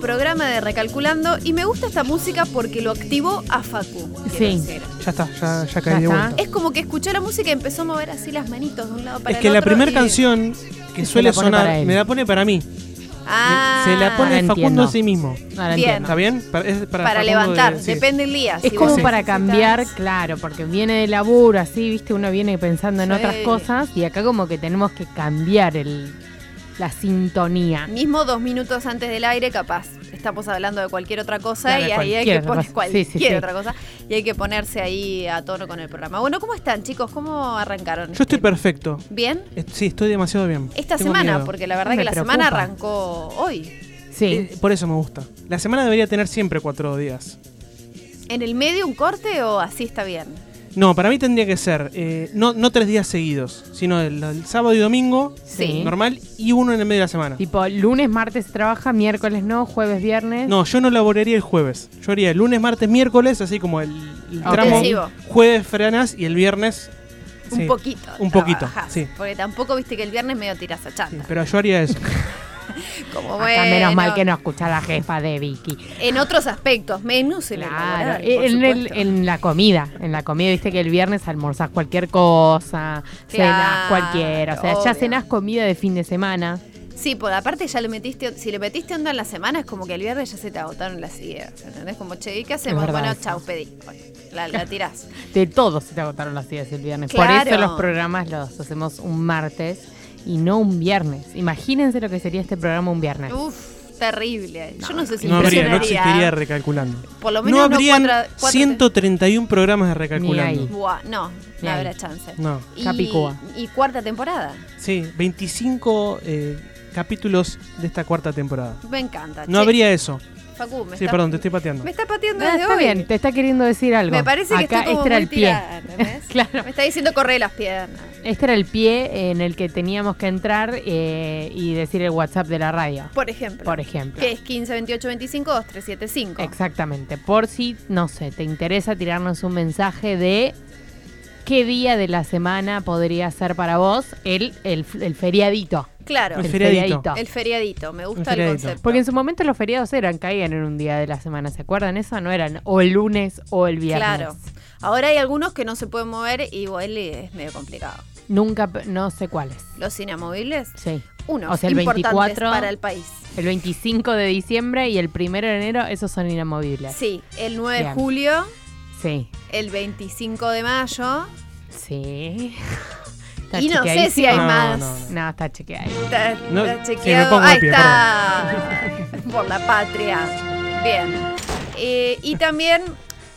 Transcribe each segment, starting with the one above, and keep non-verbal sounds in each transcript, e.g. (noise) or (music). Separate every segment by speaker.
Speaker 1: programa de Recalculando. Y me gusta esta música porque lo activó a Facu.
Speaker 2: Sí.
Speaker 3: Ya está, ya, ya caí
Speaker 2: Ya
Speaker 3: de
Speaker 2: está.
Speaker 3: vuelta.
Speaker 1: Es como que escuchó la música y empezó a mover así las manitos de un lado para
Speaker 3: Es
Speaker 1: el
Speaker 3: que la
Speaker 1: otro
Speaker 3: primera
Speaker 1: y-
Speaker 3: canción que suele sonar me la pone para mí.
Speaker 1: Ah,
Speaker 3: Se la pone
Speaker 2: Ahora
Speaker 3: Facundo
Speaker 2: entiendo.
Speaker 3: a sí mismo.
Speaker 2: Ahora
Speaker 1: Bien.
Speaker 2: entiendo.
Speaker 3: ¿Está bien? Para, es para,
Speaker 1: para
Speaker 3: Facundo
Speaker 1: levantar,
Speaker 3: de- sí.
Speaker 1: depende del día.
Speaker 2: Es
Speaker 1: Si
Speaker 2: como para
Speaker 1: necesitas-
Speaker 2: cambiar, claro, porque viene de laburo, así, viste, uno viene pensando en
Speaker 1: Sí.
Speaker 2: otras cosas y acá como que tenemos que cambiar el, la sintonía.
Speaker 1: Mismo dos minutos antes del aire, capaz. Estamos hablando de cualquier otra cosa
Speaker 2: Claro,
Speaker 1: y ahí hay que poner cualquier
Speaker 2: Sí, sí, sí.
Speaker 1: otra cosa. Y hay que ponerse ahí a tono con el programa. Bueno, ¿cómo están, chicos? ¿Cómo arrancaron?
Speaker 3: Yo estoy perfecto.
Speaker 1: ¿Bien?
Speaker 3: Eh, Sí, estoy demasiado bien.
Speaker 1: Esta
Speaker 3: Tengo
Speaker 1: semana,
Speaker 3: miedo.
Speaker 1: porque la verdad que la
Speaker 2: preocupa.
Speaker 1: semana arrancó hoy.
Speaker 2: Sí,
Speaker 3: Eh, por eso me gusta. La semana debería tener siempre cuatro días.
Speaker 1: ¿En el medio un corte o así está bien?
Speaker 3: No, para mí tendría que ser eh, no, no tres días seguidos, sino el, el sábado y domingo,
Speaker 2: Sí.
Speaker 3: normal, y uno en el medio de la semana.
Speaker 2: tipo lunes, martes se trabaja, miércoles no, jueves, viernes.
Speaker 3: No, yo no laboraría el jueves. Yo haría el lunes, martes, miércoles, así como el, el
Speaker 2: Ok.
Speaker 3: tramo
Speaker 1: Intensivo.
Speaker 3: jueves frenas y el viernes.
Speaker 1: Un
Speaker 3: sí,
Speaker 1: poquito.
Speaker 3: un poquito,
Speaker 1: trabajás,
Speaker 3: sí.
Speaker 1: Porque tampoco viste que el viernes medio tiras a
Speaker 3: sí,
Speaker 1: chanta.
Speaker 3: pero yo haría eso. (laughs) (laughs)
Speaker 1: Como
Speaker 2: Acá
Speaker 1: bueno,
Speaker 2: menos mal que no escucha la jefa de Vicky.
Speaker 1: En otros aspectos, menos en el
Speaker 2: Claro,
Speaker 1: laboral, por
Speaker 2: en, el- en la comida, en la comida, viste que el viernes almorzás cualquier cosa,
Speaker 1: Claro,
Speaker 2: cualquiera, o sea, ya cenás comida de fin de semana.
Speaker 1: Sí, por aparte ya le metiste, si le metiste onda en la semana es como que el viernes ya se te agotaron las ideas, ¿entendés? Como, che, ¿y qué hacemos? Bueno, chau, pedí. La, la tirás.
Speaker 2: De todo se te agotaron las ideas el viernes.
Speaker 1: Claro.
Speaker 2: Por eso los programas los hacemos un martes y no un viernes. Imagínense lo que sería este programa un viernes.
Speaker 1: Uf, terrible. Yo no sé si
Speaker 3: No habría, no existiría recalculando.
Speaker 1: Por lo menos
Speaker 3: No habrían
Speaker 1: cuatro- cuatro-
Speaker 3: 131 programas de recalculando.
Speaker 1: Buah, no,
Speaker 2: Ni
Speaker 1: no
Speaker 2: ahí.
Speaker 1: habrá chance.
Speaker 3: No.
Speaker 1: Y,
Speaker 2: Capicúa.
Speaker 1: y cuarta temporada.
Speaker 3: Sí, 25 eh, capítulos de esta cuarta temporada.
Speaker 1: Me encanta.
Speaker 3: No
Speaker 1: Che,
Speaker 3: habría eso.
Speaker 1: Facu, me
Speaker 3: Sí,
Speaker 1: está,
Speaker 3: perdón, te estoy pateando.
Speaker 1: Me está pateando
Speaker 2: Ah,
Speaker 1: desde
Speaker 2: está
Speaker 1: hoy.
Speaker 2: bien, te está queriendo decir algo.
Speaker 1: Me parece que
Speaker 2: Acá
Speaker 1: estoy como
Speaker 2: este era
Speaker 1: muy
Speaker 2: el pie.
Speaker 1: tirada, ¿entendés? (laughs)
Speaker 2: Claro.
Speaker 1: Me está diciendo corre las piernas.
Speaker 2: Este era el pie en el que teníamos que entrar eh, y decir el WhatsApp de la radio.
Speaker 1: Por ejemplo.
Speaker 2: Por ejemplo.
Speaker 1: Que es 15 28 25 2375.
Speaker 2: Exactamente. Por si, no sé, te interesa tirarnos un mensaje de qué día de la semana podría ser para vos el, el, el feriadito.
Speaker 1: Claro.
Speaker 3: El
Speaker 1: El,
Speaker 3: feriadito.
Speaker 1: feriadito. Me gusta
Speaker 3: El
Speaker 1: el,
Speaker 3: feriadito.
Speaker 1: concepto.
Speaker 2: Porque en su momento los feriados eran, caían en un día de la semana, ¿se acuerdan eso? No eran o el lunes o el viernes.
Speaker 1: Claro. Ahora hay algunos que no se pueden mover y igual es medio complicado.
Speaker 2: Nunca, no sé cuáles.
Speaker 1: Los inamovibles,
Speaker 2: Sí.
Speaker 1: uno,
Speaker 2: O sea, el
Speaker 1: importantes
Speaker 2: 24
Speaker 1: para el país.
Speaker 2: El 25 de diciembre y el 1 de enero, esos son inamovibles.
Speaker 1: Sí, el 9 de julio,
Speaker 2: Sí.
Speaker 1: el 25 de mayo
Speaker 2: Sí. (laughs) Está
Speaker 1: y no sé si hay
Speaker 3: No,
Speaker 1: más.
Speaker 3: no, no.
Speaker 2: No, está chequeado.
Speaker 1: Está,
Speaker 3: No,
Speaker 1: está
Speaker 3: sí, me
Speaker 1: chequeado. Ahí
Speaker 3: pie,
Speaker 1: está. (laughs) Por la patria. Bien. (laughs) Eh, y también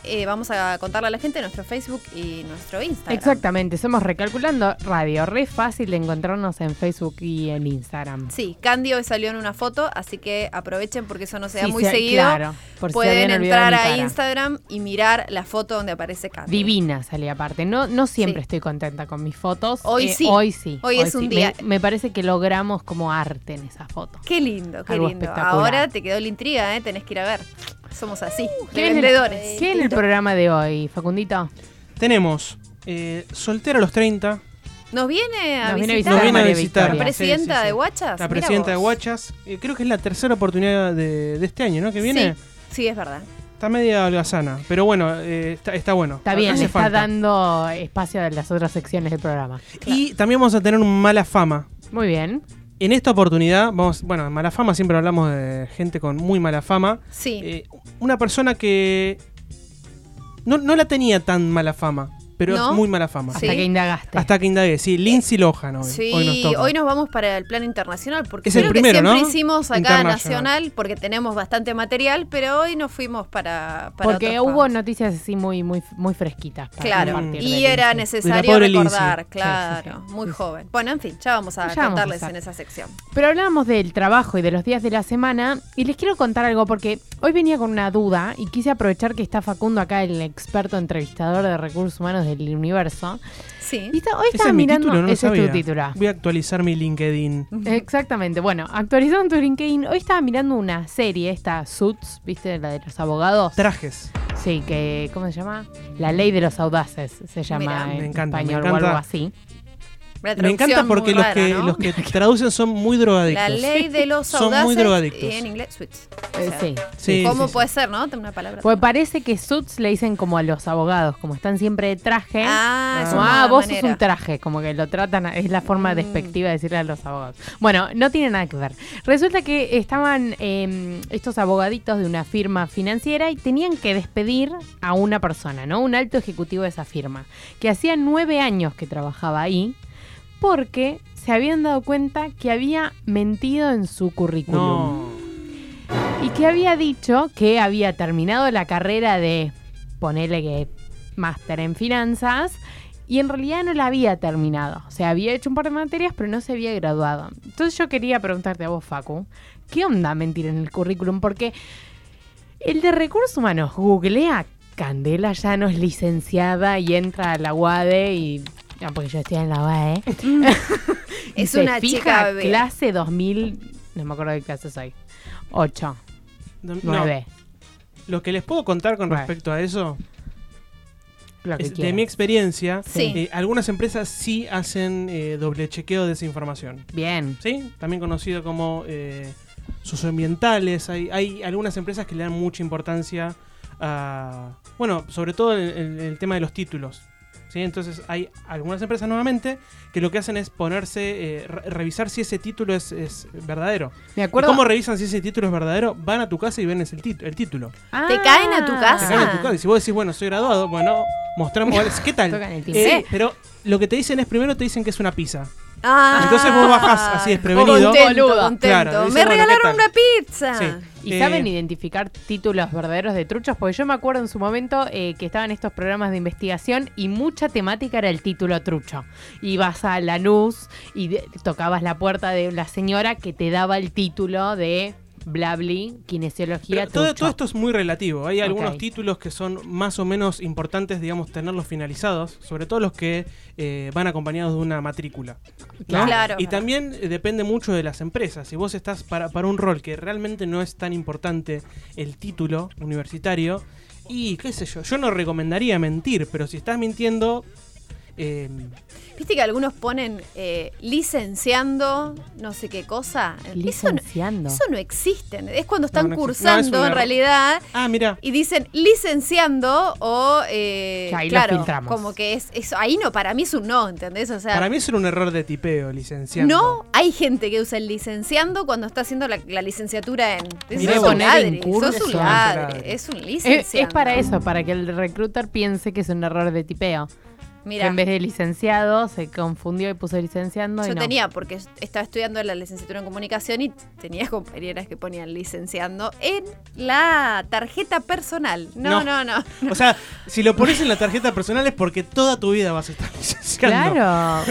Speaker 1: eh, vamos a contarle a la gente nuestro Facebook y nuestro Instagram.
Speaker 2: Exactamente, somos Recalculando Radio. Re fácil de encontrarnos en Facebook y en Instagram.
Speaker 1: Sí, Candy hoy salió en una foto, así que aprovechen porque eso no se da
Speaker 2: Sí,
Speaker 1: muy
Speaker 2: se-
Speaker 1: seguido.
Speaker 2: Claro, por
Speaker 1: Pueden entrar a. Instagram y mirar la foto donde aparece Candy.
Speaker 2: Divina salí aparte. No, no siempre
Speaker 1: Sí.
Speaker 2: estoy contenta con mis fotos.
Speaker 1: Hoy
Speaker 2: Eh,
Speaker 1: sí.
Speaker 2: Hoy sí.
Speaker 1: Hoy es un día-
Speaker 2: Me, me parece que logramos como arte en esa foto.
Speaker 1: Qué lindo, qué
Speaker 2: Algo
Speaker 1: lindo. Ahora te quedó la intriga, ¿eh? tenés que ir a ver. Somos así, de
Speaker 2: ¿Qué en el-
Speaker 1: vendedores.
Speaker 2: ¿Qué en el programa de hoy, Facundito?
Speaker 3: Tenemos eh, Soltero a los 30,
Speaker 1: Nos viene a
Speaker 2: Nos viene a
Speaker 1: visitar,
Speaker 3: Nos viene a
Speaker 2: María
Speaker 3: visitar.
Speaker 1: la
Speaker 2: Victoria.
Speaker 1: presidenta
Speaker 3: Sí, sí, sí.
Speaker 1: de Guachas.
Speaker 3: la
Speaker 1: Mira
Speaker 3: presidenta de
Speaker 1: vos.
Speaker 3: Guachas. Eh, creo que es la tercera oportunidad de, de este año, ¿no? Que viene.
Speaker 1: Sí, sí, es verdad.
Speaker 3: Está media holgazana, pero bueno, eh, está, está bueno.
Speaker 2: Está bien,
Speaker 3: Hace
Speaker 2: le está
Speaker 3: falta.
Speaker 2: dando espacio a las otras secciones del programa.
Speaker 3: Y también vamos a tener un mala fama.
Speaker 2: Muy bien.
Speaker 3: En esta oportunidad, vamos, bueno, en mala fama siempre hablamos de gente con muy mala fama.
Speaker 1: Sí.
Speaker 3: Eh, una persona que no, no la tenía tan mala fama, pero
Speaker 1: ¿No?
Speaker 3: es muy mala fama.
Speaker 1: Sí.
Speaker 2: Hasta que indagaste.
Speaker 3: Hasta que indagué, sí, Lindsay Lohan hoy,
Speaker 1: Sí,
Speaker 3: hoy nos toca.
Speaker 1: vamos para el plan internacional, porque
Speaker 3: Es el
Speaker 1: creo
Speaker 3: primero,
Speaker 1: que siempre
Speaker 3: ¿no?
Speaker 1: hicimos acá nacional, porque tenemos bastante material, pero hoy nos fuimos para, para
Speaker 2: Porque hubo noticias así muy, muy, muy fresquitas. para
Speaker 1: Claro, y era
Speaker 2: Lindsay.
Speaker 1: necesario recordar,
Speaker 3: Lindsay.
Speaker 1: claro,
Speaker 2: Sí, sí, sí.
Speaker 1: muy joven. Bueno, en fin, ya vamos a
Speaker 2: Ya vamos a
Speaker 1: contarles en esa sección.
Speaker 2: Pero hablábamos del trabajo y de los días de la semana y les quiero contar algo porque hoy venía con una duda y quise aprovechar que está Facundo acá, el experto entrevistador de recursos humanos del universo.
Speaker 1: Sí.
Speaker 2: Y está- hoy
Speaker 3: Ese
Speaker 2: estaba
Speaker 3: es mi
Speaker 2: mirando.
Speaker 3: título, no lo
Speaker 2: ese es
Speaker 3: sabía.
Speaker 2: tu título.
Speaker 3: Voy a actualizar mi LinkedIn.
Speaker 2: Exactamente. Bueno, actualizando tu LinkedIn, hoy estaba mirando una serie, esta Suits, ¿viste? La de los abogados.
Speaker 3: Trajes.
Speaker 2: Sí, que, ¿cómo se llama? La ley de los audaces se llama
Speaker 1: Mirá.
Speaker 2: en
Speaker 3: Me encanta, me
Speaker 2: español o algo así.
Speaker 3: Me encanta porque los,
Speaker 1: rara,
Speaker 3: que,
Speaker 1: ¿no?
Speaker 3: los que (laughs) traducen son muy drogadictos.
Speaker 1: La ley de los
Speaker 3: Son muy
Speaker 1: audaces
Speaker 3: drogadictos.
Speaker 1: y en inglés suits. O
Speaker 2: Eh,
Speaker 1: sea,
Speaker 2: sí.
Speaker 3: Sí,
Speaker 1: ¿Cómo
Speaker 3: sí, sí.
Speaker 1: puede ser, no? Una palabra.
Speaker 2: Pues parece que Suits le dicen como a los abogados, como están siempre de traje.
Speaker 1: Ah,
Speaker 2: como, ah, vos
Speaker 1: manera.
Speaker 2: sos un traje, como que lo tratan, es la forma
Speaker 1: Mm.
Speaker 2: despectiva de decirle a los abogados. Bueno, no tiene nada que ver. Resulta que estaban eh, estos abogaditos de una firma financiera y tenían que despedir a una persona, ¿no? Un alto ejecutivo de esa firma, que hacía nueve años que trabajaba ahí, porque se habían dado cuenta que había mentido en su currículum.
Speaker 3: No.
Speaker 2: Y que había dicho que había terminado la carrera de, ponele que, máster en finanzas, y en realidad no la había terminado. O sea, había hecho un par de materias, pero no se había graduado. Entonces yo quería preguntarte a vos, Facu, ¿qué onda mentir en el currículum? Porque el de recursos humanos googlea Candela Llanos licenciada y entra a la UADE y... No, porque yo estoy en la UADE. (laughs) y
Speaker 1: Es una
Speaker 2: fija
Speaker 1: chica bebé.
Speaker 2: clase 2000... No me acuerdo de qué clase soy. 8,
Speaker 3: No,
Speaker 2: 9.
Speaker 3: Lo que les puedo contar con respecto a eso es de mi experiencia.
Speaker 1: Sí.
Speaker 3: eh, algunas empresas sí hacen eh, doble chequeo de esa información.
Speaker 2: Bien.
Speaker 3: ¿Sí? También conocido como eh, socioambientales. Hay, hay algunas empresas que le dan mucha importancia a. Bueno, sobre todo el, el- el tema de los títulos. ¿Sí? Entonces hay algunas empresas nuevamente que lo que hacen es ponerse, eh, re- revisar si ese título es, es verdadero.
Speaker 2: Me
Speaker 3: ¿Y
Speaker 2: acuerdo.
Speaker 3: cómo revisan si ese título es verdadero? Van a tu casa y ven el título.
Speaker 2: Ah.
Speaker 1: ¿Te caen a tu
Speaker 3: Te
Speaker 1: casa?
Speaker 3: caen a tu casa. Y si vos decís, bueno, soy graduado, bueno, mostramos, ¿qué tal?
Speaker 2: Tocan el timbre.
Speaker 3: Eh, pero lo que te dicen es, primero te dicen que es una pizza.
Speaker 1: Ah,
Speaker 3: Entonces vos bajás así desprevenido.
Speaker 1: Contento,
Speaker 2: Boludo.
Speaker 1: contento.
Speaker 3: Claro,
Speaker 1: Me
Speaker 3: bueno,
Speaker 1: regalaron una pizza.
Speaker 3: Sí.
Speaker 2: ¿Y
Speaker 3: Eh,
Speaker 2: saben identificar títulos verdaderos de truchos? Porque yo me acuerdo en su momento eh, que estaban estos programas de investigación y mucha temática era el título trucho. Ibas a Lanús y de- tocabas la puerta de la señora que te daba el título de Blabli, kinesiología
Speaker 3: todo, todo esto es muy relativo. Hay algunos títulos que son más o menos importantes, digamos, tenerlos finalizados, sobre todo los que eh, van acompañados de una matrícula. ¿no?
Speaker 1: Claro.
Speaker 3: Y también eh, depende mucho de las empresas. Si vos estás para, para un rol que realmente no es tan importante el título universitario, y qué sé yo, yo no recomendaría mentir, pero si estás mintiendo... eh,
Speaker 1: Viste que algunos ponen eh, licenciando no sé qué cosa. Eso no,
Speaker 2: Licenciando.
Speaker 1: eso no existe. Es cuando están
Speaker 3: No, no existe.
Speaker 1: cursando
Speaker 3: es
Speaker 1: en realidad
Speaker 3: ah, mira.
Speaker 1: y dicen licenciando o eh,
Speaker 2: ahí
Speaker 1: claro,
Speaker 2: filtramos.
Speaker 1: como que es eso ahí no para mí es un no, ¿entendés? O sea,
Speaker 3: Para mí era un error de tipeo, licenciando.
Speaker 1: no hay gente que usa el licenciando cuando está haciendo la, la licenciatura en eso
Speaker 3: Mirá
Speaker 1: es
Speaker 3: vos.
Speaker 1: un ladre,
Speaker 2: curso.
Speaker 1: sos un ladre, es un
Speaker 2: Es, es para eso, para que el recruiter piense que es un error de tipeo. Que en vez de licenciado se confundió y puso licenciando. y
Speaker 1: yo
Speaker 2: no.
Speaker 1: tenía porque estaba estudiando la licenciatura en comunicación y tenía (laughs) compañeras que ponían licenciando en la tarjeta personal. No, no,
Speaker 3: No.
Speaker 1: no. (laughs)
Speaker 3: O sea, si lo pones en la tarjeta personal es porque toda tu vida vas a estar (laughs) licenciando.
Speaker 2: Claro.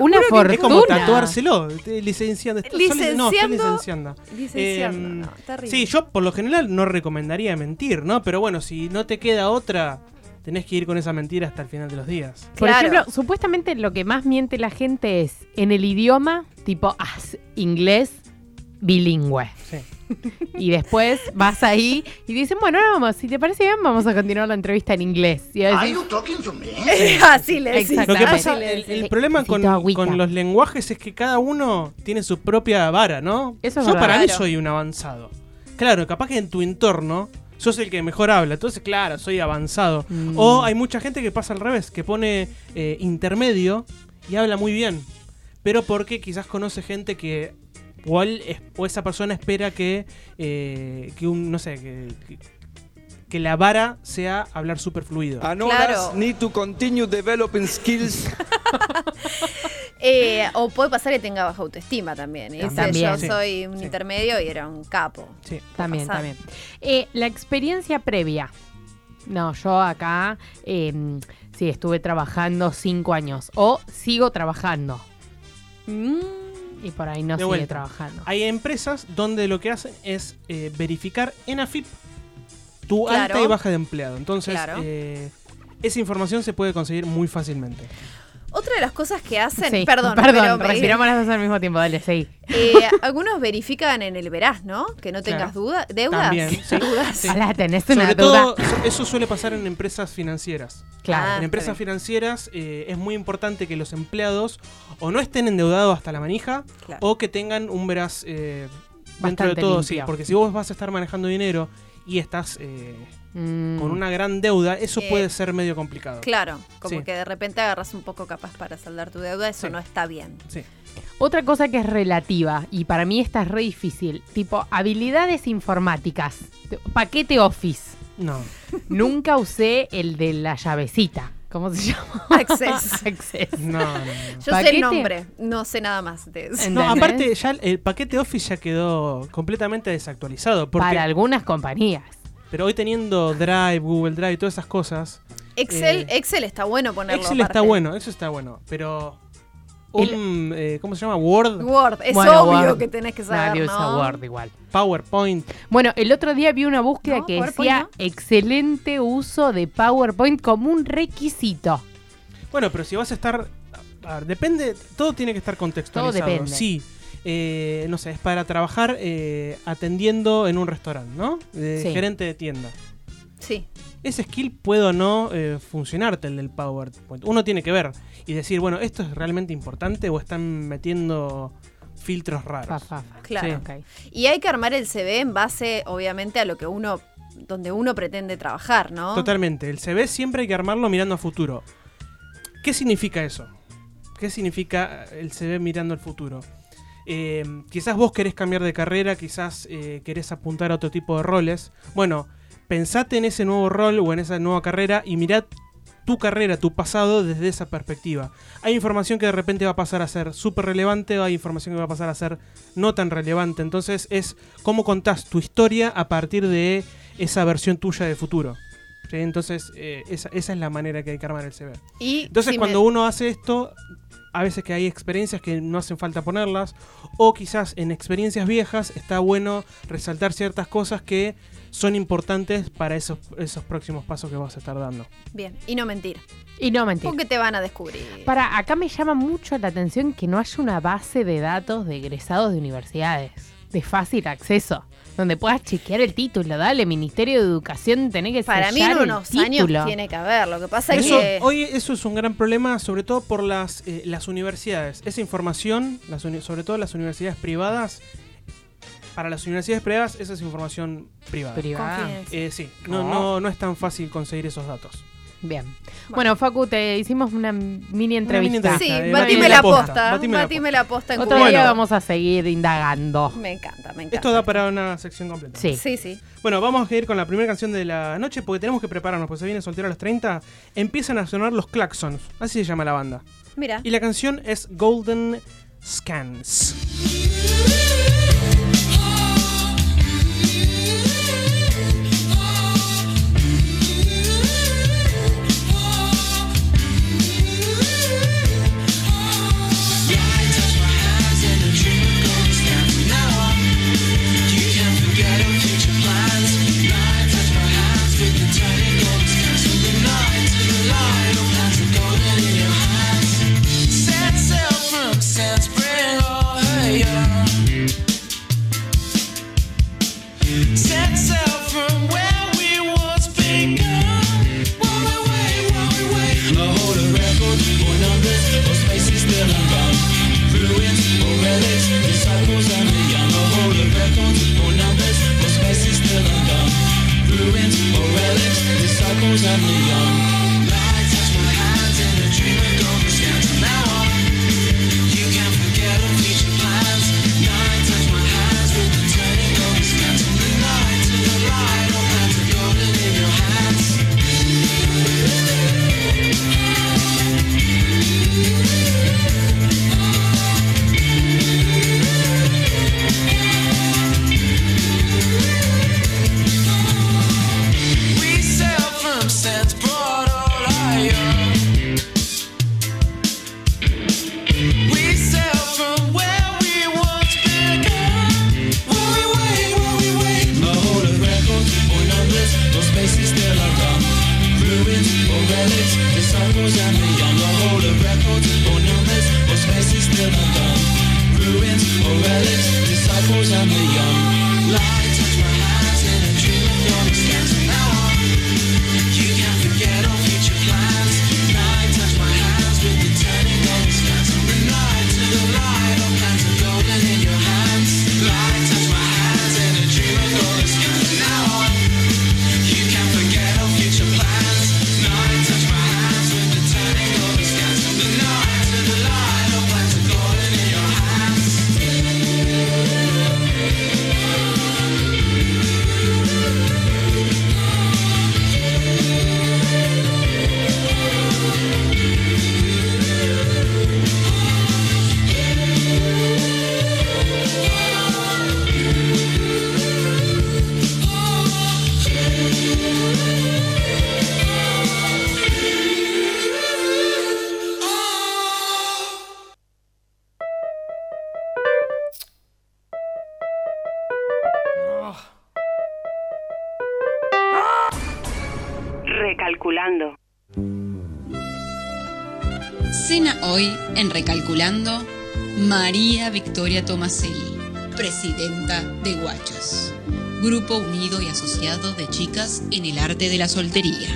Speaker 2: Una
Speaker 1: que-
Speaker 3: Es como
Speaker 2: fortuna.
Speaker 3: tatuárselo, licenciando. Estás- No, estoy
Speaker 1: Licenciando.
Speaker 3: licenciando.
Speaker 1: Licenciando,
Speaker 3: Em,
Speaker 1: no, terrible.
Speaker 3: Sí, yo por lo general no recomendaría mentir, ¿no? Pero bueno, si no te queda otra, tenés que ir con esa mentira hasta el final de los días.
Speaker 2: Por
Speaker 1: Claro.
Speaker 2: ejemplo, supuestamente lo que más miente la gente es en el idioma, tipo ah, inglés bilingüe.
Speaker 3: Sí.
Speaker 2: Y después vas ahí y dicen, bueno, vamos, si te parece bien, vamos a continuar la entrevista en inglés. Y a
Speaker 4: Are you talking to me? (laughs)
Speaker 1: Así le decís.
Speaker 3: Lo que
Speaker 2: Exactamente.
Speaker 3: pasa, el,
Speaker 1: decís.
Speaker 3: el problema con, los lenguajes es que cada uno tiene su propia vara, ¿no?
Speaker 2: Eso es
Speaker 3: Yo
Speaker 2: verdad.
Speaker 3: para mí soy un avanzado. Claro, capaz que en tu entorno sos el que mejor habla, entonces claro, soy avanzado.
Speaker 2: Mm.
Speaker 3: O hay mucha gente que pasa al revés, que pone eh, intermedio y habla muy bien, pero porque quizás conoce gente que o, él o esa persona espera que, eh, que un, no sé, que, que- que la vara sea hablar súper fluido.
Speaker 1: Claro.
Speaker 5: others need to continue developing skills (laughs)
Speaker 1: Eh, o puede pasar que tenga baja autoestima también.
Speaker 2: También.
Speaker 1: yo
Speaker 3: Sí.
Speaker 1: soy un
Speaker 3: Sí.
Speaker 1: intermedio y era un capo.
Speaker 3: Sí.
Speaker 2: También,
Speaker 1: pasar.
Speaker 2: también. Eh, la experiencia previa. No, yo acá eh, sí estuve trabajando cinco años. O sigo trabajando.
Speaker 1: Mm,
Speaker 2: Y por ahí no
Speaker 3: De
Speaker 2: sigue
Speaker 3: vuelta.
Speaker 2: trabajando.
Speaker 3: Hay empresas donde lo que hacen es eh, verificar en AFIP tu
Speaker 1: Claro.
Speaker 3: alta y baja de empleado. Entonces,
Speaker 1: Claro.
Speaker 3: eh, esa información se puede conseguir muy fácilmente.
Speaker 1: Otra de las cosas que hacen,
Speaker 2: Sí,
Speaker 1: perdón,
Speaker 2: perdón,
Speaker 1: pero,
Speaker 2: respiramos las dos al mismo tiempo, dale, sí.
Speaker 1: eh, (laughs) algunos verifican en el verás, ¿no? Que no tengas
Speaker 3: Claro.
Speaker 1: dudas, deudas,
Speaker 3: También, (laughs) sí.
Speaker 1: dudas.
Speaker 3: Sí.
Speaker 2: Hola, tenés una
Speaker 3: Sobre
Speaker 2: duda.
Speaker 3: todo, so- eso suele pasar en empresas financieras.
Speaker 2: Claro.
Speaker 1: Ah,
Speaker 3: en empresas financieras eh, es muy importante que los empleados o no estén endeudados hasta la manija
Speaker 1: Claro.
Speaker 3: o que tengan un veraz eh, dentro de todo,
Speaker 2: limpio.
Speaker 3: sí, porque si vos vas a estar manejando dinero y estás eh,
Speaker 2: Mm,
Speaker 3: con una gran deuda, eso
Speaker 1: Eh,
Speaker 3: puede ser medio complicado.
Speaker 1: Claro, como
Speaker 3: Sí.
Speaker 1: que de repente agarras un poco capaz para saldar tu deuda, eso
Speaker 3: Sí.
Speaker 1: no está bien.
Speaker 3: Sí.
Speaker 2: Otra cosa que es relativa, y para mí esta es re difícil, tipo habilidades informáticas, paquete Office.
Speaker 3: No. (laughs)
Speaker 2: Nunca usé el de la llavecita. ¿Cómo se llama? (laughs)
Speaker 1: Access. (laughs)
Speaker 2: Access.
Speaker 3: No, no, no.
Speaker 1: Yo sé el nombre, no sé nada más de eso.
Speaker 3: No, aparte ya el- el paquete Office ya quedó completamente desactualizado. Porque,
Speaker 2: Para algunas compañías.
Speaker 3: Pero hoy teniendo Drive, Google Drive y todas esas cosas,
Speaker 1: Excel,
Speaker 3: Eh,
Speaker 1: está está bueno ponerlo
Speaker 3: Excel está bueno, eso está bueno. Pero un, eh, ¿cómo se llama? Word,
Speaker 1: Word, es
Speaker 2: Bueno,
Speaker 1: obvio
Speaker 2: Word.
Speaker 1: que tenés que saber,
Speaker 2: Nadie
Speaker 1: ¿no?
Speaker 2: Word igual.
Speaker 3: PowerPoint.
Speaker 2: Bueno, el otro día vi una búsqueda
Speaker 1: No,
Speaker 2: que
Speaker 1: PowerPoint
Speaker 2: decía
Speaker 1: no.
Speaker 2: excelente uso de PowerPoint como un requisito.
Speaker 3: Bueno, pero si vas a estar. a ver, depende, todo tiene que estar contextualizado.
Speaker 2: Todo depende.
Speaker 3: Sí. Eh, no sé, es para trabajar eh, atendiendo en un restaurante, ¿no? De
Speaker 2: Sí.
Speaker 3: gerente de tienda.
Speaker 1: Sí,
Speaker 3: Ese skill puede o no eh, funcionarte el del PowerPoint. Uno tiene que ver y decir, bueno, ¿esto es realmente importante o están metiendo filtros raros?
Speaker 2: fa, fa.
Speaker 1: claro.
Speaker 2: Ok.
Speaker 1: Y hay que armar el CV en base, obviamente, a lo que uno, donde uno pretende trabajar, ¿no?
Speaker 3: Totalmente. El CV siempre hay que armarlo mirando a futuro. ¿Qué significa eso? ¿Qué significa el CV mirando al futuro? Eh, quizás vos querés cambiar de carrera, quizás eh, querés apuntar a otro tipo de roles. Bueno, pensate en ese nuevo rol o en esa nueva carrera y mirad tu carrera, tu pasado desde esa perspectiva. Hay información que de repente va a pasar a ser súper relevante o hay información que va a pasar a ser no tan relevante. Entonces es cómo contás tu historia a partir de esa versión tuya de futuro. ¿Sí? Entonces eh, esa, esa es la manera que hay que armar el CV.
Speaker 1: Y
Speaker 3: Entonces
Speaker 1: si
Speaker 3: cuando
Speaker 1: me-
Speaker 3: uno hace esto, a veces que hay experiencias que no hacen falta ponerlas, o quizás en experiencias viejas está bueno resaltar ciertas cosas que son importantes para esos, esos próximos pasos que vas a estar dando.
Speaker 1: Bien, y no mentir.
Speaker 2: Y no mentir.
Speaker 1: Porque te van a descubrir.
Speaker 2: Para, acá me llama mucho la atención que no haya una base de datos de egresados de universidades, de fácil acceso, donde puedas chequear el título. Dale, Ministerio de Educación, tenés que
Speaker 1: Para mí
Speaker 2: el
Speaker 1: unos
Speaker 2: título.
Speaker 1: años tiene que haber. Lo que pasa es que...
Speaker 3: hoy eso es un gran problema, sobre todo por las, eh, las universidades. Esa información, las uni- sobre todo las universidades privadas, para las universidades privadas, esa es información privada.
Speaker 2: Privada.
Speaker 3: Eh, sí, no,
Speaker 2: Oh.
Speaker 3: no, no es tan fácil conseguir esos datos.
Speaker 2: Bien. Bueno, Facu, te hicimos una mini
Speaker 3: mini
Speaker 2: entrevista.
Speaker 3: entrevista.
Speaker 1: Sí,
Speaker 3: eh,
Speaker 1: batime la posta.
Speaker 3: batime
Speaker 1: Batime
Speaker 3: la
Speaker 1: posta en
Speaker 2: Otro día
Speaker 3: Bueno.
Speaker 2: vamos a seguir indagando.
Speaker 1: Me encanta, me encanta.
Speaker 3: Esto da para una sección completa.
Speaker 2: Sí.
Speaker 1: Sí, sí.
Speaker 3: Bueno, vamos a ir con la primera canción de la noche porque tenemos que prepararnos, porque se viene soltero a los 30. Empiezan a sonar los claxons, así se llama la banda.
Speaker 1: Mira.
Speaker 3: Y la canción es Golden Scans.
Speaker 4: shadows and the young.
Speaker 6: Recalculando.
Speaker 7: Cena hoy en Recalculando María Victoria Tomaselli, presidenta de Guachos, grupo unido y asociado de chicas en el arte de la soltería.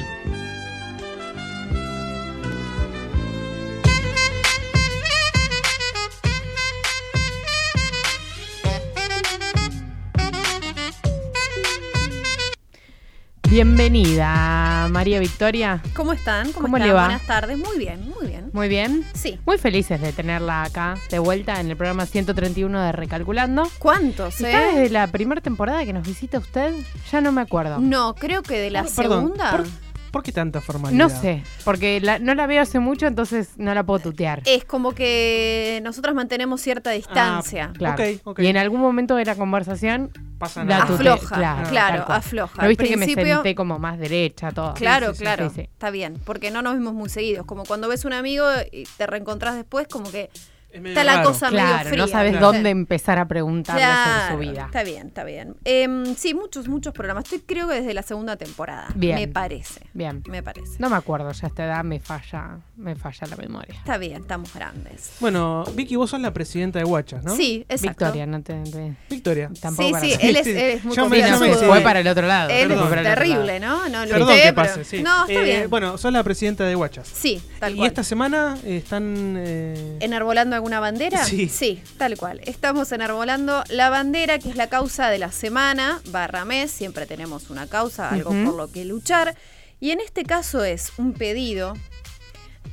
Speaker 2: Bienvenida, María Victoria.
Speaker 1: ¿Cómo están? ¿Cómo,
Speaker 2: ¿Cómo
Speaker 1: están?
Speaker 2: le va?
Speaker 1: Buenas tardes. Muy bien, muy bien.
Speaker 2: Muy bien.
Speaker 1: Sí.
Speaker 2: Muy felices de tenerla acá de vuelta en el programa 131 de Recalculando.
Speaker 1: ¿Cuántos,
Speaker 2: ¿Está
Speaker 1: eh?
Speaker 2: desde la primera temporada que nos visita usted? Ya no me acuerdo.
Speaker 1: No, creo que de la
Speaker 3: Perdón,
Speaker 1: segunda.
Speaker 3: ¿por, por qué tanta formalidad?
Speaker 2: No sé, porque la- no la veo hace mucho, entonces no la puedo tutear.
Speaker 1: Es como que nosotras mantenemos cierta distancia.
Speaker 2: Claro.
Speaker 3: ok, ok.
Speaker 2: Y en algún momento de la conversación
Speaker 3: Pasa
Speaker 2: la
Speaker 3: nada.
Speaker 2: tute-
Speaker 1: Afloja,
Speaker 2: claro,
Speaker 1: afloja.
Speaker 2: ¿No viste que me senté como más derecha, todo?
Speaker 1: Claro,
Speaker 2: Sí, sí, sí,
Speaker 1: claro.
Speaker 2: sí, sí.
Speaker 1: Está bien, porque no nos vimos muy seguidos. Como cuando ves un amigo y te reencontrás después, como que está la cosa medio
Speaker 2: Claro,
Speaker 1: fría.
Speaker 2: no sabes dónde empezar a preguntarle
Speaker 1: Claro,
Speaker 2: sobre su vida.
Speaker 1: Está bien, está bien. Em, sí, muchos, muchos programas. Estoy creo que desde la segunda temporada.
Speaker 2: Bien.
Speaker 1: Me parece.
Speaker 2: Bien.
Speaker 1: Me parece.
Speaker 2: No me acuerdo, ya a esta edad me falla, me falla la memoria.
Speaker 1: Está bien, estamos grandes.
Speaker 3: Bueno, Vicky, vos sos la presidenta de Guachas, ¿no?
Speaker 1: Sí, exacto.
Speaker 2: Victoria, no te, te-
Speaker 3: Victoria.
Speaker 2: tampoco
Speaker 1: Sí,
Speaker 2: para
Speaker 1: sí, él es, él es muy
Speaker 3: yo me-
Speaker 2: Sí, no,
Speaker 3: yo me-
Speaker 1: confianzudo.
Speaker 2: fue para el otro lado.
Speaker 1: Él
Speaker 3: Perdón.
Speaker 1: es terrible,
Speaker 2: lado.
Speaker 1: ¿no? No, lo
Speaker 3: Perdón
Speaker 1: sé,
Speaker 3: que
Speaker 1: pero-
Speaker 3: pase, sí.
Speaker 1: No, está
Speaker 3: Eh,
Speaker 1: bien.
Speaker 3: Bueno, sos la presidenta de Guachas.
Speaker 1: Sí, tal
Speaker 3: y
Speaker 1: cual.
Speaker 3: esta semana están... eh,
Speaker 1: ¿Enarbolando alguna bandera?
Speaker 3: Sí.
Speaker 1: tal cual. Estamos enarbolando la bandera, que es la causa de la semana, barra mes. Siempre tenemos una causa, algo por lo que luchar. Y en este caso es un pedido.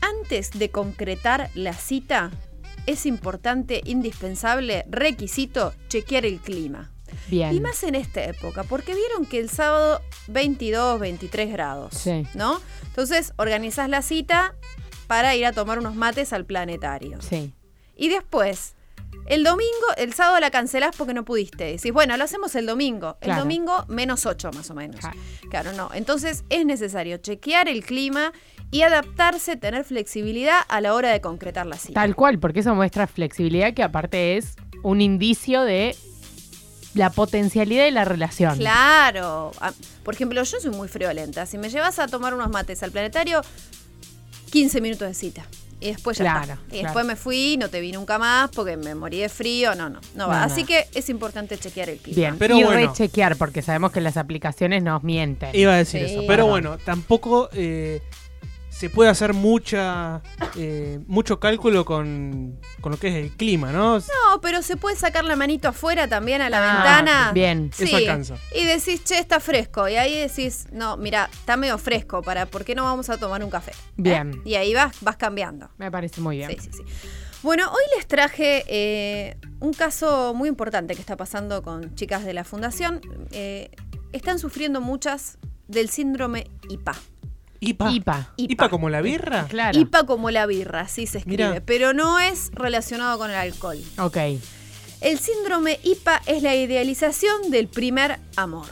Speaker 1: Antes de concretar la cita, es importante, indispensable, requisito, chequear el clima.
Speaker 2: Bien.
Speaker 1: Y más en esta época, porque vieron que el sábado 22, 23 grados,
Speaker 2: Sí.
Speaker 1: ¿no? Entonces organizás la cita para ir a tomar unos mates al planetario.
Speaker 2: Sí.
Speaker 1: Y después, el domingo, el sábado la cancelás porque no pudiste. Decís, bueno, lo hacemos el domingo. El domingo menos 8 más o menos.
Speaker 2: Claro.
Speaker 1: Claro, no. Entonces es necesario chequear el clima y adaptarse, tener flexibilidad a la hora de concretar la cita.
Speaker 2: Tal cual, porque eso muestra flexibilidad que aparte es un indicio de la potencialidad de la relación.
Speaker 1: Claro. Ah, Por ejemplo, yo soy muy friolenta. Si me llevas a tomar unos mates al planetario, 15 minutos de cita. Y después ya
Speaker 2: Claro,
Speaker 1: está. Y
Speaker 2: claro.
Speaker 1: después me fui, no te vi nunca más porque me morí de frío. No, no, no va.
Speaker 2: No, no.
Speaker 1: Así que es importante chequear el clima.
Speaker 2: Bien,
Speaker 3: Pero
Speaker 2: y
Speaker 3: bueno.
Speaker 2: rechequear, porque sabemos que las aplicaciones nos mienten.
Speaker 3: Iba a decir
Speaker 1: Sí.
Speaker 3: eso. Pero bueno, tampoco eh, se puede hacer mucha eh, mucho cálculo con, con lo que es el clima, ¿no?
Speaker 1: No, pero se puede sacar la manito afuera también a la
Speaker 2: Ah,
Speaker 1: ventana.
Speaker 2: bien.
Speaker 3: Eso alcanza.
Speaker 1: Y decís, che, está fresco. Y ahí decís, no, mira, está medio fresco. para ¿Por qué no vamos a tomar un café? ¿Eh?
Speaker 2: Bien.
Speaker 1: Y ahí vas, vas cambiando.
Speaker 2: Me parece muy bien.
Speaker 1: Sí, sí, sí. Bueno, hoy les traje eh, un caso muy importante que está pasando con chicas de la fundación. Eh, están sufriendo muchas del síndrome IPA.
Speaker 3: IPA.
Speaker 2: IPA.
Speaker 3: IPA como la birra.
Speaker 2: Claro.
Speaker 1: IPA como la birra, así se escribe,
Speaker 3: Mirá.
Speaker 1: pero no es relacionado con el alcohol.
Speaker 2: Ok.
Speaker 1: El síndrome IPA es la idealización del primer amor.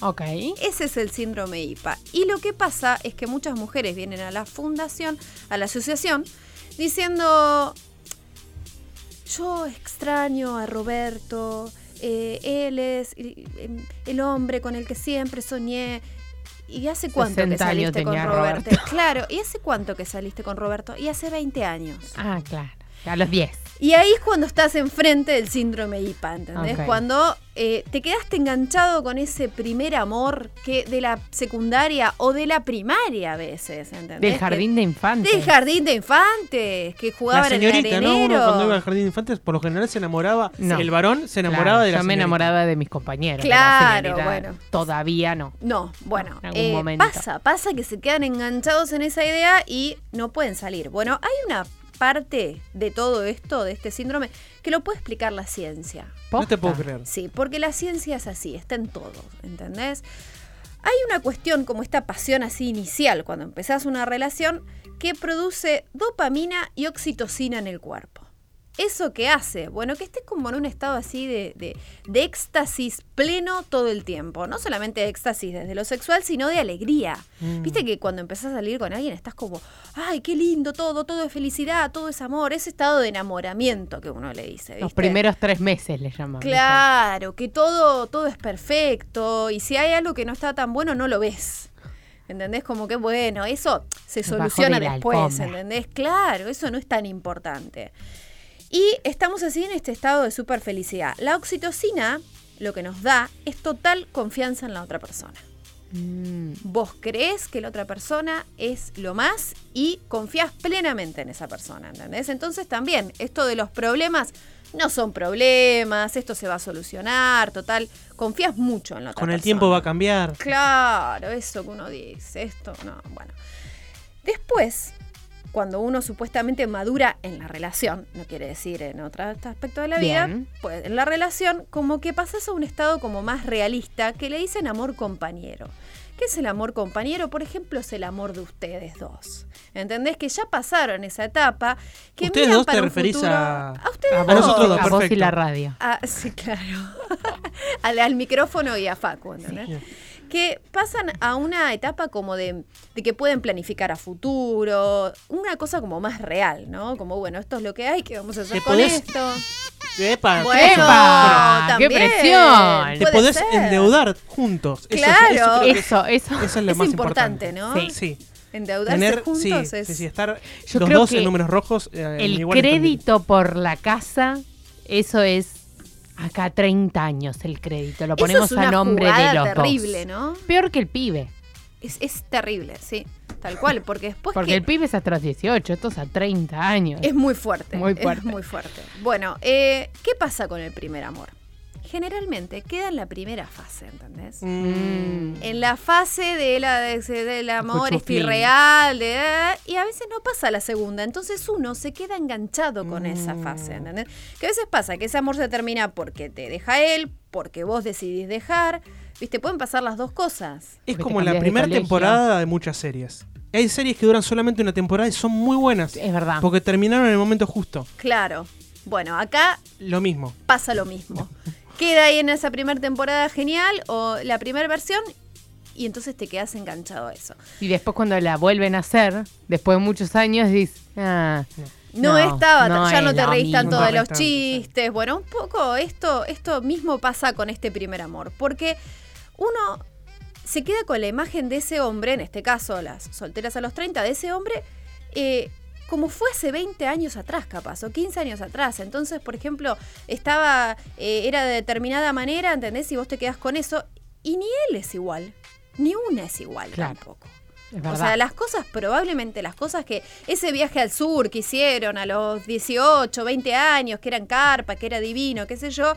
Speaker 2: Ok.
Speaker 1: Ese es el síndrome IPA. Y lo que pasa es que muchas mujeres vienen a la fundación, a la asociación, diciendo, yo extraño a Roberto, eh, él es el, el hombre con el que siempre soñé. ¿Y hace cuánto que
Speaker 2: 60 años
Speaker 1: saliste con Roberto?
Speaker 2: Roberto.
Speaker 1: Claro, ¿y hace cuánto que saliste con Roberto? Y hace 20 años.
Speaker 2: Ah, claro. A los 10.
Speaker 1: Y ahí es cuando estás enfrente del síndrome IPA, ¿entendés?
Speaker 2: Ok.
Speaker 1: Cuando eh, te quedaste enganchado con ese primer amor que de la secundaria o de la primaria a veces, ¿entendés?
Speaker 2: Del jardín de infantes.
Speaker 1: Del jardín de infantes, que
Speaker 3: La
Speaker 1: jugaban en el
Speaker 3: señorita, ¿no?
Speaker 1: arenero.
Speaker 3: Uno cuando iba al jardín de infantes, por lo general se enamoraba.
Speaker 2: No.
Speaker 3: El varón se enamoraba
Speaker 2: Claro,
Speaker 3: de la
Speaker 2: Yo me
Speaker 3: señorita.
Speaker 2: enamoraba de mis compañeros. de
Speaker 1: Claro,
Speaker 2: la
Speaker 1: bueno.
Speaker 2: Todavía no.
Speaker 1: No, bueno,
Speaker 2: En algún
Speaker 1: eh,
Speaker 2: momento.
Speaker 1: pasa, pasa que se quedan enganchados en esa idea y no pueden salir. Bueno, hay una parte de todo esto, de este síndrome, que lo puede explicar la ciencia.
Speaker 3: No te puedo creer.
Speaker 1: Sí, porque la ciencia es así, está en todo, ¿entendés? Hay una cuestión como esta pasión así inicial cuando empezás una relación que produce dopamina y oxitocina en el cuerpo. ¿Eso qué hace? Bueno, que estés como en un estado así de, de- de éxtasis pleno todo el tiempo. No solamente de éxtasis desde lo sexual, sino de alegría.
Speaker 3: Mm.
Speaker 1: Viste que cuando empezás a salir con alguien estás como, ay, qué lindo todo, todo es felicidad, todo es amor, ese estado de enamoramiento que uno le dice.
Speaker 2: Los primeros tres meses le llaman.
Speaker 1: Claro, que todo, todo es perfecto y si hay algo que no está tan bueno no lo ves. ¿Entendés? Como que bueno, eso se soluciona
Speaker 2: de
Speaker 1: después. ¿entendés? Claro, eso no es tan importante. Y estamos así en este estado de super felicidad. La oxitocina lo que nos da es total confianza en la otra persona.
Speaker 2: Mm,
Speaker 1: Vos crees que la otra persona es lo más y confías plenamente en esa persona, ¿entendés? Entonces también, esto de los problemas no son problemas, esto se va a solucionar, total, confías mucho en la otra
Speaker 3: Con el
Speaker 1: persona.
Speaker 3: tiempo va a cambiar.
Speaker 1: Claro, eso que uno dice, esto, no, bueno. Después, cuando uno supuestamente madura en la relación, no quiere decir en otro aspecto de la vida,
Speaker 2: Bien.
Speaker 1: pues en la relación como que pasas a un estado como más realista que le dicen amor compañero. ¿Qué es el amor compañero? Por ejemplo, es el amor de ustedes dos. ¿Entendés? Que ya pasaron esa etapa. Que
Speaker 3: ¿Ustedes
Speaker 1: miran
Speaker 3: dos te
Speaker 1: para
Speaker 3: referís
Speaker 1: futuro-
Speaker 3: a-
Speaker 1: A ustedes
Speaker 2: a
Speaker 1: dos.
Speaker 3: nosotros dos,
Speaker 2: a vos y la radio.
Speaker 1: Ah, sí, claro. (laughs) al, al micrófono y a Facu, ¿entendés? Que pasan a una etapa como de, de que pueden planificar a futuro, una cosa como más real, ¿no? Como, bueno, esto es lo que hay, ¿qué vamos a hacer
Speaker 3: ¿Te
Speaker 1: con
Speaker 3: podés-
Speaker 1: esto?
Speaker 3: Epa,
Speaker 1: Bueno,
Speaker 2: ¡Epa! ¡Qué presión!
Speaker 3: te podés
Speaker 1: ser.
Speaker 3: endeudar juntos.
Speaker 1: Claro.
Speaker 3: eso
Speaker 2: Eso, eso.
Speaker 3: Eso es lo
Speaker 1: Es
Speaker 3: más
Speaker 1: importante,
Speaker 3: importante.
Speaker 1: ¿no?
Speaker 3: Sí.
Speaker 1: Endeudarse
Speaker 3: Tener,
Speaker 1: juntos
Speaker 3: sí,
Speaker 1: es...
Speaker 3: sí, sí, estar
Speaker 2: Yo
Speaker 3: los
Speaker 2: creo
Speaker 3: dos
Speaker 2: que
Speaker 3: en números rojos. eh,
Speaker 2: El crédito por la casa, eso es acá 30 años el crédito. Lo
Speaker 1: Eso
Speaker 2: ponemos
Speaker 1: es una
Speaker 2: a nombre de los
Speaker 1: terrible,
Speaker 2: dos.
Speaker 1: ¿no?
Speaker 2: Peor que el pibe.
Speaker 1: Es, es terrible, sí, tal cual, porque después
Speaker 2: Porque
Speaker 1: que-
Speaker 2: el pibe es hasta los 18, estos a 30 años.
Speaker 1: Es muy fuerte.
Speaker 2: Muy
Speaker 1: Es
Speaker 2: fuerte.
Speaker 1: muy fuerte. Bueno, eh, ¿qué pasa con el primer amor? Generalmente queda en la primera fase, ¿entendés?
Speaker 2: Mm.
Speaker 1: En la fase de la, de- del amor
Speaker 2: Cuchuflín.
Speaker 1: irreal, de, y a veces no pasa la segunda. Entonces uno se queda enganchado con esa
Speaker 2: Mm.
Speaker 1: fase, ¿entendés? Que a veces pasa que ese amor se termina porque te deja él, porque vos decidís dejar. ¿Viste? Pueden pasar las dos cosas.
Speaker 3: Es como la
Speaker 2: de
Speaker 3: primera temporada de muchas series. Hay series que duran solamente una temporada y son muy buenas.
Speaker 2: Es verdad.
Speaker 3: Porque terminaron en el momento justo.
Speaker 1: Claro. Bueno, acá
Speaker 3: Lo mismo.
Speaker 1: pasa lo mismo. Queda ahí en esa primera temporada genial o la primera versión y entonces te quedas enganchado a eso.
Speaker 2: Y después cuando la vuelven a hacer, después de muchos años, dices, ah,
Speaker 1: No,
Speaker 2: No,
Speaker 1: estaba,
Speaker 2: no
Speaker 1: ya
Speaker 2: es
Speaker 1: no te reís tanto de los chistes. Bueno, un poco esto, esto mismo pasa con este primer amor. Porque uno se queda con la imagen de ese hombre, en este caso las solteras a los 30, de ese hombre, eh, como fue hace 20 años atrás, capaz, o 15 años atrás. Entonces, por ejemplo, estaba, eh, era de determinada manera, ¿entendés? Y vos te quedas con eso, y ni él es igual, ni una es igual
Speaker 2: Claro.
Speaker 1: tampoco. O sea, las cosas, probablemente las cosas que ese viaje al sur que hicieron a los 18, 20 años, que eran carpa, que era divino, qué sé yo.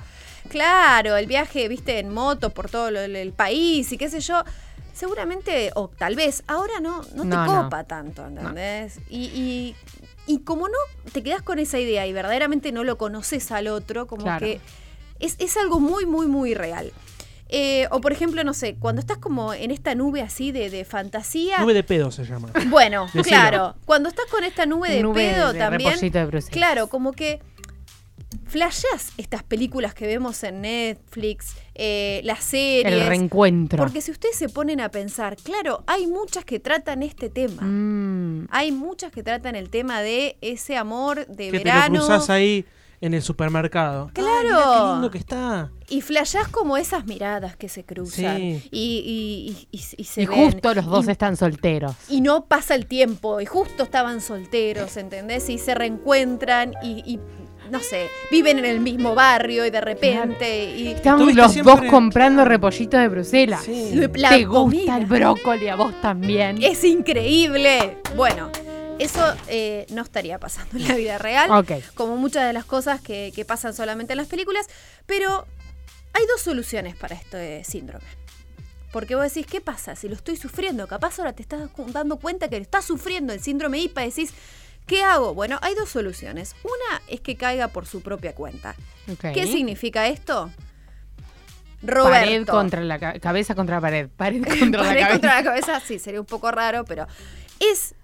Speaker 1: Claro, el viaje, viste, en moto por todo el, país y qué sé yo. Seguramente, o tal vez, ahora no, no te
Speaker 2: No, no.
Speaker 1: copa tanto, ¿entendés? Y, y, y como no te quedas con esa idea y verdaderamente no lo conoces al otro, como
Speaker 2: Claro.
Speaker 1: que es, es algo muy, muy, muy real. Eh, o por ejemplo, no sé, cuando estás como en esta nube así de, de fantasía.
Speaker 3: Nube de pedo se llama.
Speaker 1: Bueno,
Speaker 3: Decilo.
Speaker 1: claro. Cuando estás con esta nube de
Speaker 2: Nube
Speaker 1: pedo
Speaker 2: de
Speaker 1: también.
Speaker 2: de.
Speaker 1: Claro, como que flasheas estas películas que vemos en Netflix, eh, las series.
Speaker 2: el reencuentro.
Speaker 1: Porque si ustedes se ponen a pensar, claro, hay muchas que tratan este tema.
Speaker 2: Mm,
Speaker 1: Hay muchas que tratan el tema de ese amor de
Speaker 3: que te lo
Speaker 1: verano.
Speaker 3: cruzás ahí en el supermercado.
Speaker 1: Claro.
Speaker 3: Qué lindo que está.
Speaker 1: Y flashás como esas miradas que se cruzan.
Speaker 3: Sí.
Speaker 1: Y, y- y- y- y se
Speaker 2: Y
Speaker 1: ven.
Speaker 2: justo los dos
Speaker 1: Y-
Speaker 2: están solteros.
Speaker 1: y no pasa el tiempo y justo estaban solteros, ¿entendés? Y se reencuentran y, y, no sé, viven en el mismo barrio y de repente y
Speaker 2: Estamos los
Speaker 3: siempre-
Speaker 2: dos comprando repollitos de Bruselas.
Speaker 3: Sí.
Speaker 1: la
Speaker 2: Te
Speaker 1: comida
Speaker 2: gusta el brócoli, a vos también.
Speaker 1: es increíble. Bueno, eso eh, no estaría pasando en la vida real,
Speaker 2: Ok.
Speaker 1: como muchas de las cosas que, que pasan solamente en las películas, pero hay dos soluciones para este síndrome. Porque vos decís, ¿qué pasa? Si lo estoy sufriendo, capaz ahora te estás dando cuenta que estás sufriendo el síndrome IPA, decís, ¿qué hago? Bueno, hay dos soluciones. Una es que caiga por su propia cuenta. ¿Qué significa esto?
Speaker 2: Pared
Speaker 1: Roberto.
Speaker 2: contra la ca- cabeza contra pared. Pared (laughs) contra
Speaker 1: Pared
Speaker 2: la cabeza.
Speaker 1: contra la cabeza, sí, sería un poco raro, pero es.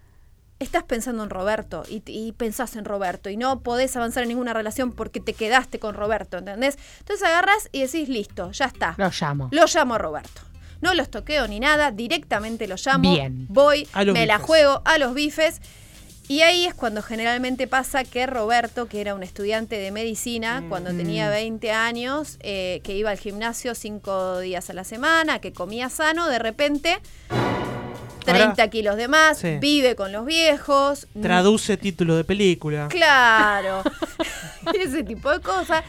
Speaker 1: Estás pensando en Roberto y, y pensás en Roberto y no podés avanzar en ninguna relación porque te quedaste con Roberto, ¿entendés? Entonces agarras y decís, listo, ya está.
Speaker 2: Lo llamo.
Speaker 1: Lo llamo a Roberto. No los toqueo ni nada, directamente lo llamo.
Speaker 2: Bien.
Speaker 1: Voy, me la juego a los bifes. Y ahí es cuando generalmente pasa que Roberto, que era un estudiante de medicina, cuando tenía 20 años, eh, que iba al gimnasio cinco días a la semana, que comía sano, de repente 30
Speaker 3: Ahora-
Speaker 1: kilos de más,
Speaker 3: Sí.
Speaker 1: vive con los viejos.
Speaker 3: Traduce título de película.
Speaker 1: Claro. (laughs) Ese tipo de cosas.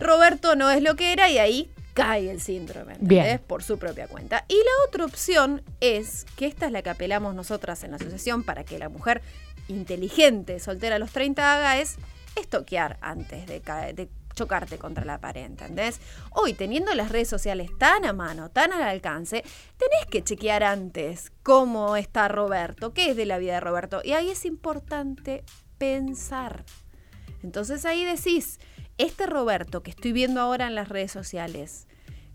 Speaker 1: Roberto no es lo que era y ahí cae el síndrome.
Speaker 2: Bien.
Speaker 1: Por su propia cuenta. Y la otra opción es, que esta es la que apelamos nosotras en la asociación para que la mujer inteligente, soltera a los 30 haga, es estoquear antes de, chocarte contra la pared, ¿entendés? Hoy, teniendo las redes sociales tan a mano, tan al alcance, tenés que chequear antes cómo está Roberto, qué es de la vida de Roberto. Y ahí es importante pensar. Entonces ahí decís, este Roberto que estoy viendo ahora en las redes sociales,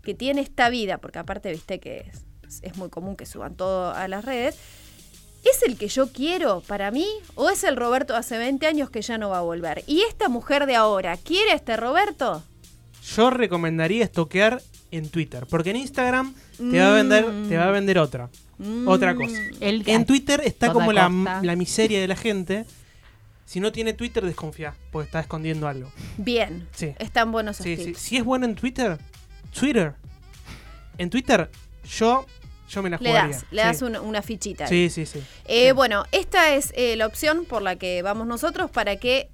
Speaker 1: que tiene esta vida, porque aparte viste que es, es muy común que suban todo a las redes, ¿es el que yo quiero para mí o es el Roberto de hace 20 años que ya no va a volver? ¿Y esta mujer de ahora quiere a este Roberto?
Speaker 3: Yo recomendaría estoquear en Twitter, porque en Instagram te va a vender, te va a vender otra, otra cosa.
Speaker 2: El
Speaker 3: En Twitter está como la, miseria de la gente. Si no tiene Twitter, desconfía, porque está escondiendo algo.
Speaker 1: Bien,
Speaker 3: Sí.
Speaker 1: están buenos
Speaker 3: Sí, sí. Si es bueno en Twitter, Twitter. En Twitter, yo, yo me la
Speaker 1: Le
Speaker 3: jugaría.
Speaker 1: das, le
Speaker 3: Sí.
Speaker 1: das una, una fichita.
Speaker 3: Sí, sí, sí.
Speaker 1: Eh,
Speaker 3: Sí.
Speaker 1: Bueno, esta es eh, la opción por la que vamos nosotros para que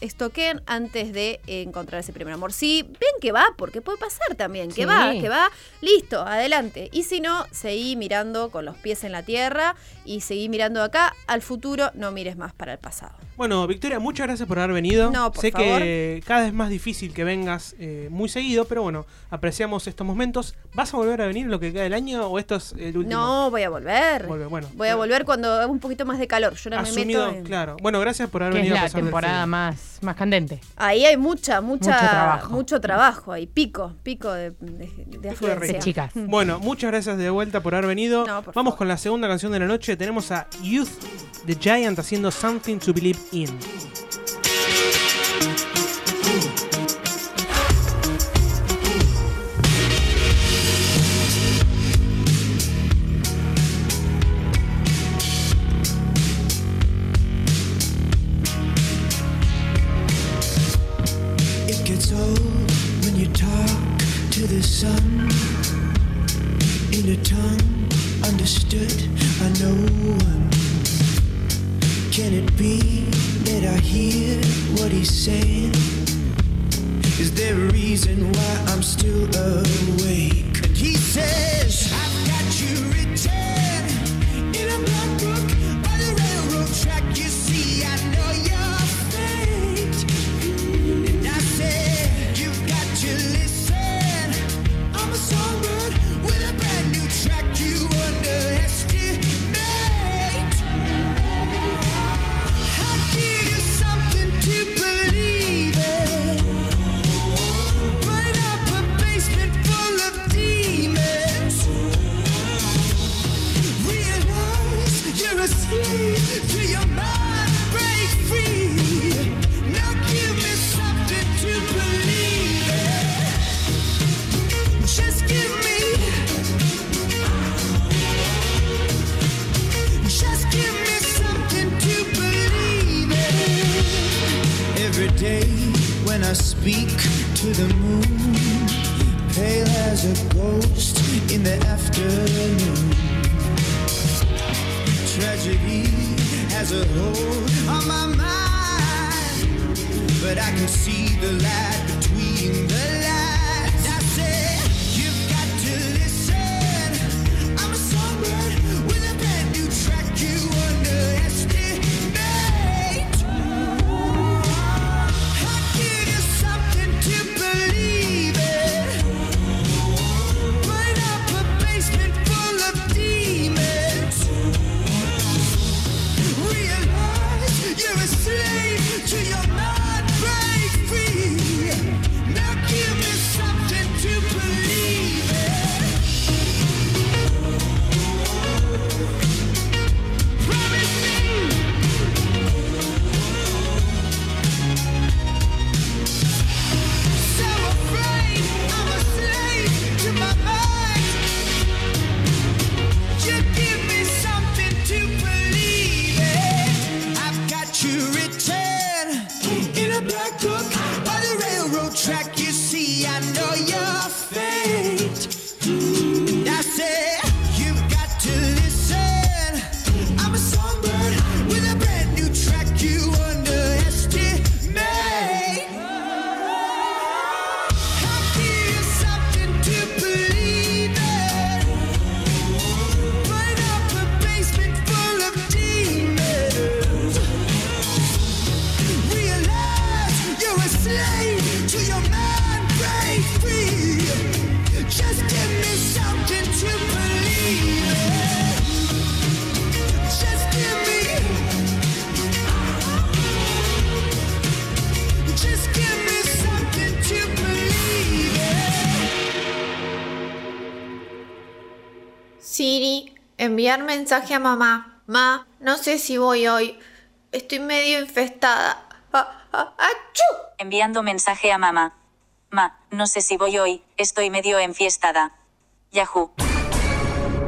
Speaker 1: estoquen antes de eh, encontrar ese primer amor. Si ven que va, porque puede pasar también, que
Speaker 2: Sí.
Speaker 1: va, que va, listo, adelante. Y si no, seguí mirando con los pies en la tierra y seguí mirando acá al futuro, no mires más para el pasado.
Speaker 3: Bueno, Victoria, muchas gracias por haber venido.
Speaker 1: No, por
Speaker 3: sé
Speaker 1: favor.
Speaker 3: que cada vez es más difícil que vengas eh, muy seguido, pero bueno, apreciamos estos momentos. ¿Vas a volver a venir lo que queda del año o esto es el último?
Speaker 1: No, voy a volver.
Speaker 3: Bueno.
Speaker 1: voy a volver cuando haga un poquito más de calor. Yo no me
Speaker 3: Asumido,
Speaker 1: meto en...
Speaker 3: claro. Bueno, gracias por haber
Speaker 2: es
Speaker 3: venido a
Speaker 2: la temporada
Speaker 3: frío.
Speaker 2: Más, más candente.
Speaker 1: Ahí hay mucha, mucha,
Speaker 2: Mucho trabajo.
Speaker 1: mucho trabajo, hay pico, pico de, de, de afluencia.
Speaker 2: De chicas. (laughs)
Speaker 3: Bueno, muchas gracias de vuelta por haber venido.
Speaker 1: No, por
Speaker 3: Vamos
Speaker 1: favor.
Speaker 3: con la segunda canción de la noche. Tenemos a Youth the Giant haciendo Something to Believe in.
Speaker 4: Saying? Is there a reason why I'm still awake?
Speaker 8: Mensaje a mamá. Ma, no sé si voy hoy. Estoy medio infestada. Ah, ah, ¡Achú!
Speaker 9: Enviando mensaje a mamá. Ma, no sé si voy hoy, estoy medio enfiestada. Yahoo.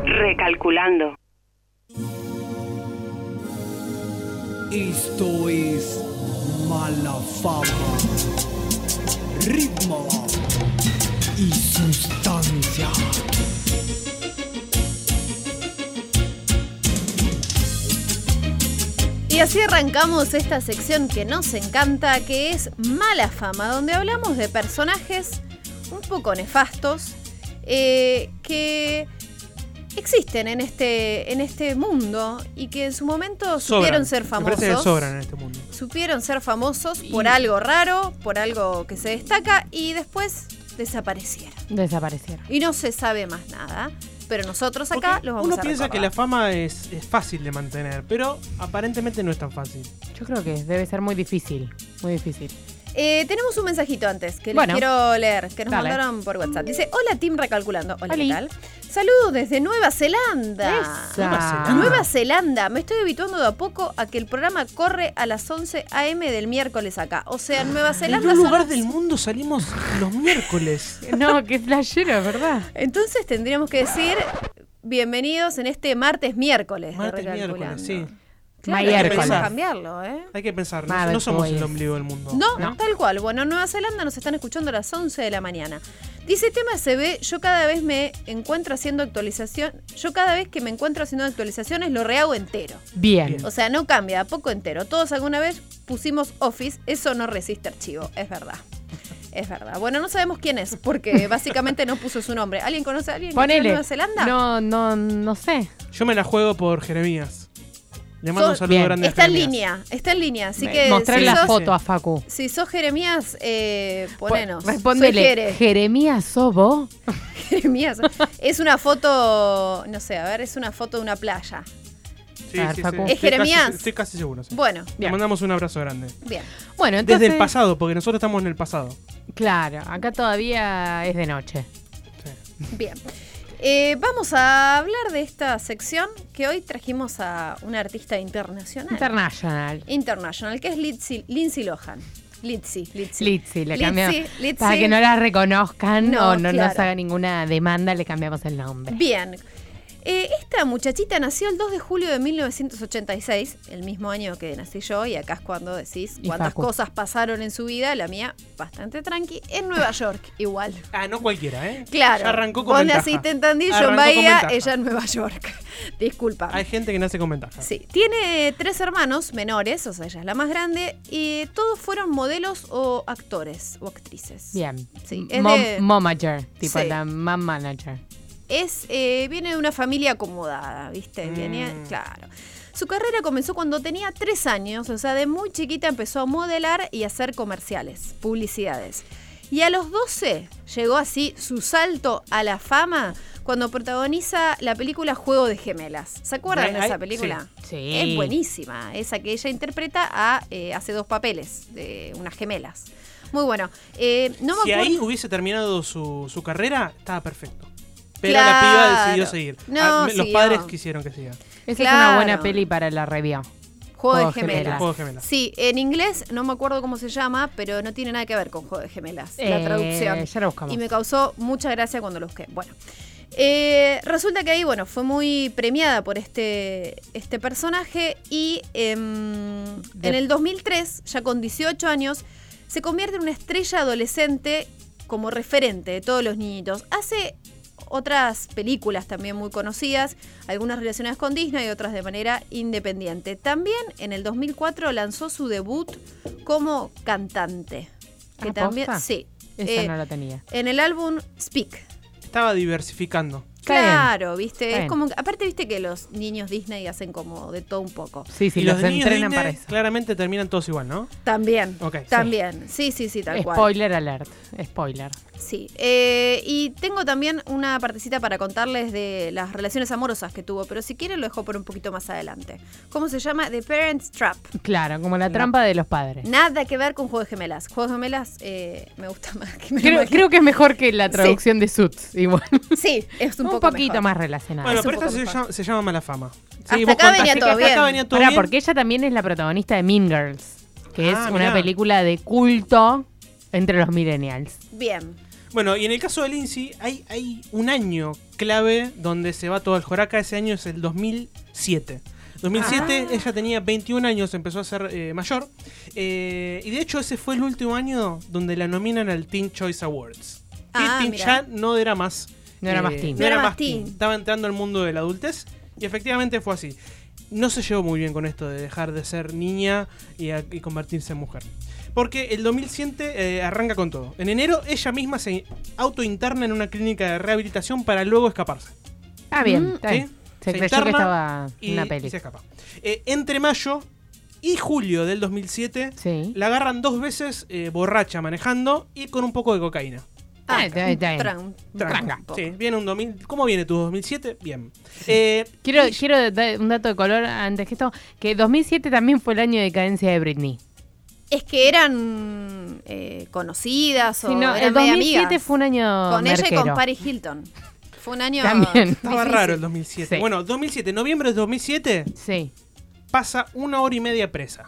Speaker 6: Recalculando.
Speaker 10: Esto es mala fama, ritmo y sustancia.
Speaker 1: Y así arrancamos esta sección que nos encanta, que es Mala Fama, donde hablamos de personajes un poco nefastos eh, que existen en este, en este mundo y que en su momento supieron
Speaker 3: Sobran.
Speaker 1: ser famosos.
Speaker 3: sobran en este mundo.
Speaker 1: Supieron ser famosos por algo raro, por algo que se destaca y después desaparecieron.
Speaker 2: Desaparecieron.
Speaker 1: Y no se sabe más nada. Pero nosotros acá los vamos
Speaker 3: Uno
Speaker 1: a
Speaker 3: piensa que la fama es, es fácil de mantener, pero aparentemente no es tan fácil.
Speaker 2: Yo creo que debe ser muy difícil. Muy difícil.
Speaker 1: Eh, tenemos un mensajito antes que
Speaker 2: Bueno.
Speaker 1: les quiero leer, que nos
Speaker 2: Dale.
Speaker 1: mandaron por WhatsApp. Dice, hola Team Recalculando. Hola,
Speaker 2: Oli.
Speaker 1: ¿qué tal? Saludos desde Nueva Zelanda.
Speaker 2: Esa.
Speaker 3: Nueva Zelanda.
Speaker 1: Nueva Zelanda. Me estoy habituando de a poco a que el programa corre a las 11 a.m. del miércoles acá. O sea, en Nueva
Speaker 3: En
Speaker 1: Zelanda
Speaker 3: un
Speaker 1: son
Speaker 3: lugar del mundo salimos los miércoles. (laughs)
Speaker 2: No, qué flashero, ¿verdad?
Speaker 1: Entonces tendríamos que decir bienvenidos en este martes miércoles. de
Speaker 3: Martes, miércoles, sí.
Speaker 1: Claro,
Speaker 2: Miércoles.
Speaker 1: podemos cambiarlo, ¿eh?
Speaker 3: Hay que pensar, no, somos el ombligo del mundo.
Speaker 1: No,
Speaker 2: ¿No?
Speaker 1: tal cual. Bueno, en Nueva Zelanda nos están escuchando a las 11 de la mañana. Dice tema CB, yo cada vez me encuentro haciendo actualización, yo cada vez que me encuentro haciendo actualizaciones lo rehago entero.
Speaker 2: Bien.
Speaker 1: O sea, no cambia, a poco entero. Todos alguna vez pusimos Office, eso no resiste archivo, es verdad. Es verdad. Bueno, no sabemos quién es, porque (laughs) básicamente no puso su nombre. ¿Alguien conoce a alguien que
Speaker 2: Ponele.
Speaker 1: Nueva Zelanda?
Speaker 2: No, no, no sé.
Speaker 3: Yo me la juego por Jeremías. Le mando un saludo
Speaker 2: Bien.
Speaker 3: grande a
Speaker 1: Está en línea, está en línea. Así que
Speaker 2: Mostrar
Speaker 1: si
Speaker 2: la
Speaker 1: sos,
Speaker 2: foto a Facu.
Speaker 1: si sos Jeremías, eh, ponenos. Jere.
Speaker 2: Jeremías Sobo. (laughs)
Speaker 1: Jeremías. Es una foto, no sé, a ver, es una foto de una playa.
Speaker 3: Sí,
Speaker 2: A ver,
Speaker 3: sí,
Speaker 2: Facu.
Speaker 3: sí.
Speaker 2: ¿Es
Speaker 3: Estoy
Speaker 1: Jeremías?
Speaker 3: casi- Estoy casi seguro. sí.
Speaker 1: Bueno,
Speaker 3: Le
Speaker 2: Bien.
Speaker 3: mandamos un abrazo grande.
Speaker 1: bien.
Speaker 2: Bueno, entonces.
Speaker 3: Desde el pasado, porque nosotros estamos en el pasado.
Speaker 2: Claro, acá todavía es de noche.
Speaker 1: Bien. Eh, vamos a hablar de esta sección que hoy trajimos a una artista internacional.
Speaker 2: International.
Speaker 1: International, que es Lindsay, Lindsay Lohan. Litzy, Litzy.
Speaker 2: Litzy, le cambiamos. Para que no la reconozcan
Speaker 1: No,
Speaker 2: o no
Speaker 1: claro.
Speaker 2: nos haga ninguna demanda, le cambiamos el nombre.
Speaker 1: Bien. Eh, esta muchachita nació el 2 de julio de 1986, el mismo año que nací yo, y acá es cuando decís cuántas cosas pasaron en su vida, la mía bastante tranqui, en Nueva (laughs) York igual.
Speaker 3: Ah, no cualquiera, ¿eh?
Speaker 1: Claro,
Speaker 3: Ya arrancó con ventaja.
Speaker 1: naciste en Tandil, yo en Bahía, ella en Nueva York. (laughs) Disculpa.
Speaker 3: Hay gente que nace con ventaja.
Speaker 1: Sí, tiene tres hermanos menores, o sea, ella es la más grande, y todos fueron modelos o actores o actrices.
Speaker 2: Bien.
Speaker 1: Sí, es
Speaker 2: Mom,
Speaker 1: de-
Speaker 2: momager, tipo
Speaker 1: Sí.
Speaker 2: la mom manager.
Speaker 1: Es, eh, viene de una familia acomodada, ¿viste? Viene,
Speaker 2: Mm.
Speaker 1: claro. Su carrera comenzó cuando tenía tres años, o sea, de muy chiquita empezó a modelar y a hacer comerciales, publicidades. Y a los 12 llegó así su salto a la fama cuando protagoniza la película Juego de Gemelas. ¿Se acuerdan de esa película?
Speaker 2: sí. Sí.
Speaker 1: Es buenísima, esa que ella interpreta a, eh, hace dos papeles de unas gemelas. Muy bueno. Eh, no me
Speaker 3: si
Speaker 1: acuerdo.
Speaker 3: ahí hubiese terminado su, su carrera, estaba perfecto. Pero la piba decidió
Speaker 1: Claro.
Speaker 3: seguir.
Speaker 1: No,
Speaker 3: Ah, me- los
Speaker 1: siguió.
Speaker 3: padres quisieron que siga.
Speaker 2: Esa es
Speaker 1: Claro.
Speaker 2: una buena peli para la review.
Speaker 1: Juego de gemelas.
Speaker 3: Juego de gemelas.
Speaker 1: Sí, en inglés no me acuerdo cómo se llama, pero no tiene nada que ver con Juego de Gemelas, la
Speaker 2: Eh,
Speaker 1: traducción.
Speaker 2: ya la buscamos.
Speaker 1: Y me causó mucha gracia cuando lo busqué. Bueno, eh, resulta que ahí, bueno, fue muy premiada por este, este personaje y em, en el 2003, ya con 18 años, se convierte en una estrella adolescente como referente de todos los niñitos. Hace otras películas también muy conocidas, algunas relacionadas con Disney y otras de manera independiente. También en el 2004 lanzó su debut como cantante. Que también,
Speaker 2: ¿posta?
Speaker 1: sí.
Speaker 2: Esa
Speaker 1: eh,
Speaker 2: no la tenía.
Speaker 1: En el álbum Speak.
Speaker 3: Estaba diversificando.
Speaker 1: Claro, viste,
Speaker 2: Está
Speaker 1: es
Speaker 2: bien.
Speaker 1: como aparte viste que los niños Disney hacen como de todo un poco.
Speaker 2: Sí, sí,
Speaker 3: y
Speaker 2: los,
Speaker 3: niños
Speaker 2: entrenan
Speaker 3: Disney
Speaker 2: para eso.
Speaker 3: claramente terminan todos igual, ¿no?
Speaker 1: También.
Speaker 3: Ok, sí.
Speaker 1: También. Sí, sí, sí, tal cual.
Speaker 2: Spoiler alert. Spoiler.
Speaker 1: Sí, eh, y tengo también una partecita para contarles de las relaciones amorosas que tuvo, pero si quieren lo dejo por un poquito más adelante. ¿Cómo se llama? The Parents Trap.
Speaker 2: Claro, como la trampa de los padres.
Speaker 1: Nada que ver con Juego de Gemelas. Juego de Gemelas eh, me gusta más que me lo
Speaker 2: Creo,
Speaker 1: imagino.
Speaker 2: creo que es mejor que la traducción de Suits, igual.
Speaker 1: Sí, es un,
Speaker 2: Un,
Speaker 1: poco
Speaker 2: poquito
Speaker 1: mejor.
Speaker 2: más relacionada.
Speaker 3: Bueno,
Speaker 1: es
Speaker 3: pero esta se llama, se llama mala fama.
Speaker 1: Hasta
Speaker 3: vos
Speaker 1: acá venía
Speaker 3: que
Speaker 1: todo
Speaker 3: hasta
Speaker 1: bien.
Speaker 3: acá venía todo
Speaker 2: Pará,
Speaker 3: bien.
Speaker 2: porque ella también es la protagonista de Mean Girls, que
Speaker 3: Ah,
Speaker 2: es una
Speaker 3: mirá.
Speaker 2: película de culto entre los millennials.
Speaker 1: Bien.
Speaker 3: Bueno, y en el caso de Lindsay, hay, hay un año clave donde se va todo el joraca. Ese año es el 2007. 2007,
Speaker 1: Ah.
Speaker 3: ella tenía 21 años, empezó a ser eh, mayor. eh, y de hecho, ese fue el último año donde la nominan al Teen Choice Awards. Que
Speaker 1: Ah,
Speaker 3: teen
Speaker 1: mirá.
Speaker 3: ya no era más.
Speaker 2: No era más teen.
Speaker 3: No era más teen. Estaba entrando al mundo de la adultez. Y efectivamente fue así. No se llevó muy bien con esto de dejar de ser niña y, a- y convertirse en mujer. Porque el 2007 eh, arranca con todo. En enero ella misma se autointerna en una clínica de rehabilitación para luego escaparse.
Speaker 2: Ah, bien,
Speaker 1: Mm.
Speaker 2: está
Speaker 3: ¿Sí?
Speaker 2: bien. Se,
Speaker 3: Se
Speaker 2: creyó
Speaker 3: interna
Speaker 2: que estaba
Speaker 3: y,
Speaker 2: en una
Speaker 3: y
Speaker 2: peli.
Speaker 3: se escapa. Eh, entre mayo y julio del 2007
Speaker 2: Sí.
Speaker 3: la agarran dos veces eh, borracha manejando y con un poco de cocaína.
Speaker 2: Ah, está bien, está bien.
Speaker 1: Tran-
Speaker 3: Tranca.
Speaker 1: un poco.
Speaker 3: Sí, viene un 2000. ¿Cómo viene tu 2007? Bien. Eh,
Speaker 2: Quiero, quiero dar un dato de color antes que esto, que 2007 también fue el año de decadencia de Britney.
Speaker 1: Es que eran eh, conocidas o
Speaker 2: Sí, no,
Speaker 1: eran
Speaker 2: el
Speaker 1: media
Speaker 2: 2007
Speaker 1: amigas.
Speaker 2: fue un año
Speaker 1: Con ella y con. Paris Hilton. Fue un año (laughs)
Speaker 2: También.
Speaker 3: Estaba raro el 2007.
Speaker 2: Sí.
Speaker 3: Bueno, 2007, noviembre de 2007,
Speaker 2: Sí.
Speaker 3: pasa una hora y media presa.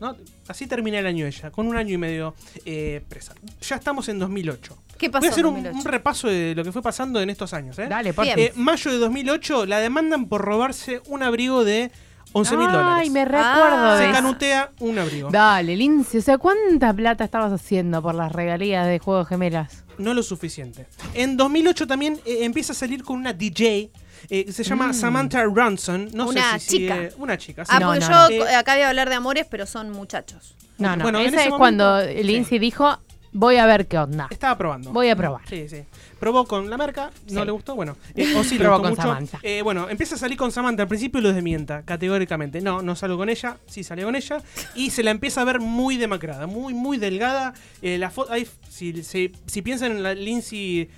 Speaker 3: ¿No? Así termina el año ella, con un año y medio eh, presa. Ya estamos en 2008.
Speaker 1: ¿Qué pasó
Speaker 3: Voy a hacer
Speaker 1: en
Speaker 3: un,
Speaker 1: 2008?
Speaker 3: un repaso de lo que fue pasando en estos años. ¿eh?
Speaker 2: Dale, por
Speaker 1: Bien.
Speaker 3: Eh, mayo de 2008 la demandan por robarse un abrigo de 11 mil
Speaker 2: Ay,
Speaker 3: dólares.
Speaker 2: me recuerdo
Speaker 1: Ah.
Speaker 2: de
Speaker 3: Se
Speaker 2: eso.
Speaker 3: canutea un abrigo.
Speaker 2: Dale, Lindsay, o sea, ¿cuánta plata estabas haciendo por las regalías de Juego de Gemelas?
Speaker 3: No lo suficiente. En 2008 también eh, empieza a salir con una DJ. Eh, se llama
Speaker 2: Mm.
Speaker 3: Samantha Ronson. No
Speaker 1: Una
Speaker 3: sé si sigue-
Speaker 1: chica.
Speaker 3: una chica. sí.
Speaker 1: Ah, porque
Speaker 2: no,
Speaker 1: yo
Speaker 3: no.
Speaker 1: acá voy a hablar de amores, pero son muchachos.
Speaker 2: No, no,
Speaker 3: Bueno, en
Speaker 2: esa
Speaker 3: ese
Speaker 2: es
Speaker 3: momento-
Speaker 2: cuando
Speaker 3: sí.
Speaker 2: Lindsay dijo, voy a ver qué onda.
Speaker 3: Estaba probando.
Speaker 2: Voy a probar.
Speaker 3: Sí, sí. Probó con la marca, no
Speaker 2: Sí.
Speaker 3: le gustó, bueno. eh, o sí le
Speaker 2: Probó
Speaker 3: gustó
Speaker 2: con
Speaker 3: mucho.
Speaker 2: Samantha.
Speaker 3: Eh, bueno, empieza a salir con Samantha. Al principio lo desmienta, categóricamente. No, no salgo con ella, sí salió con ella. Y se la empieza a ver muy demacrada, muy, muy delgada. Eh, la fo- hay- si, si, si piensan en la Lindsay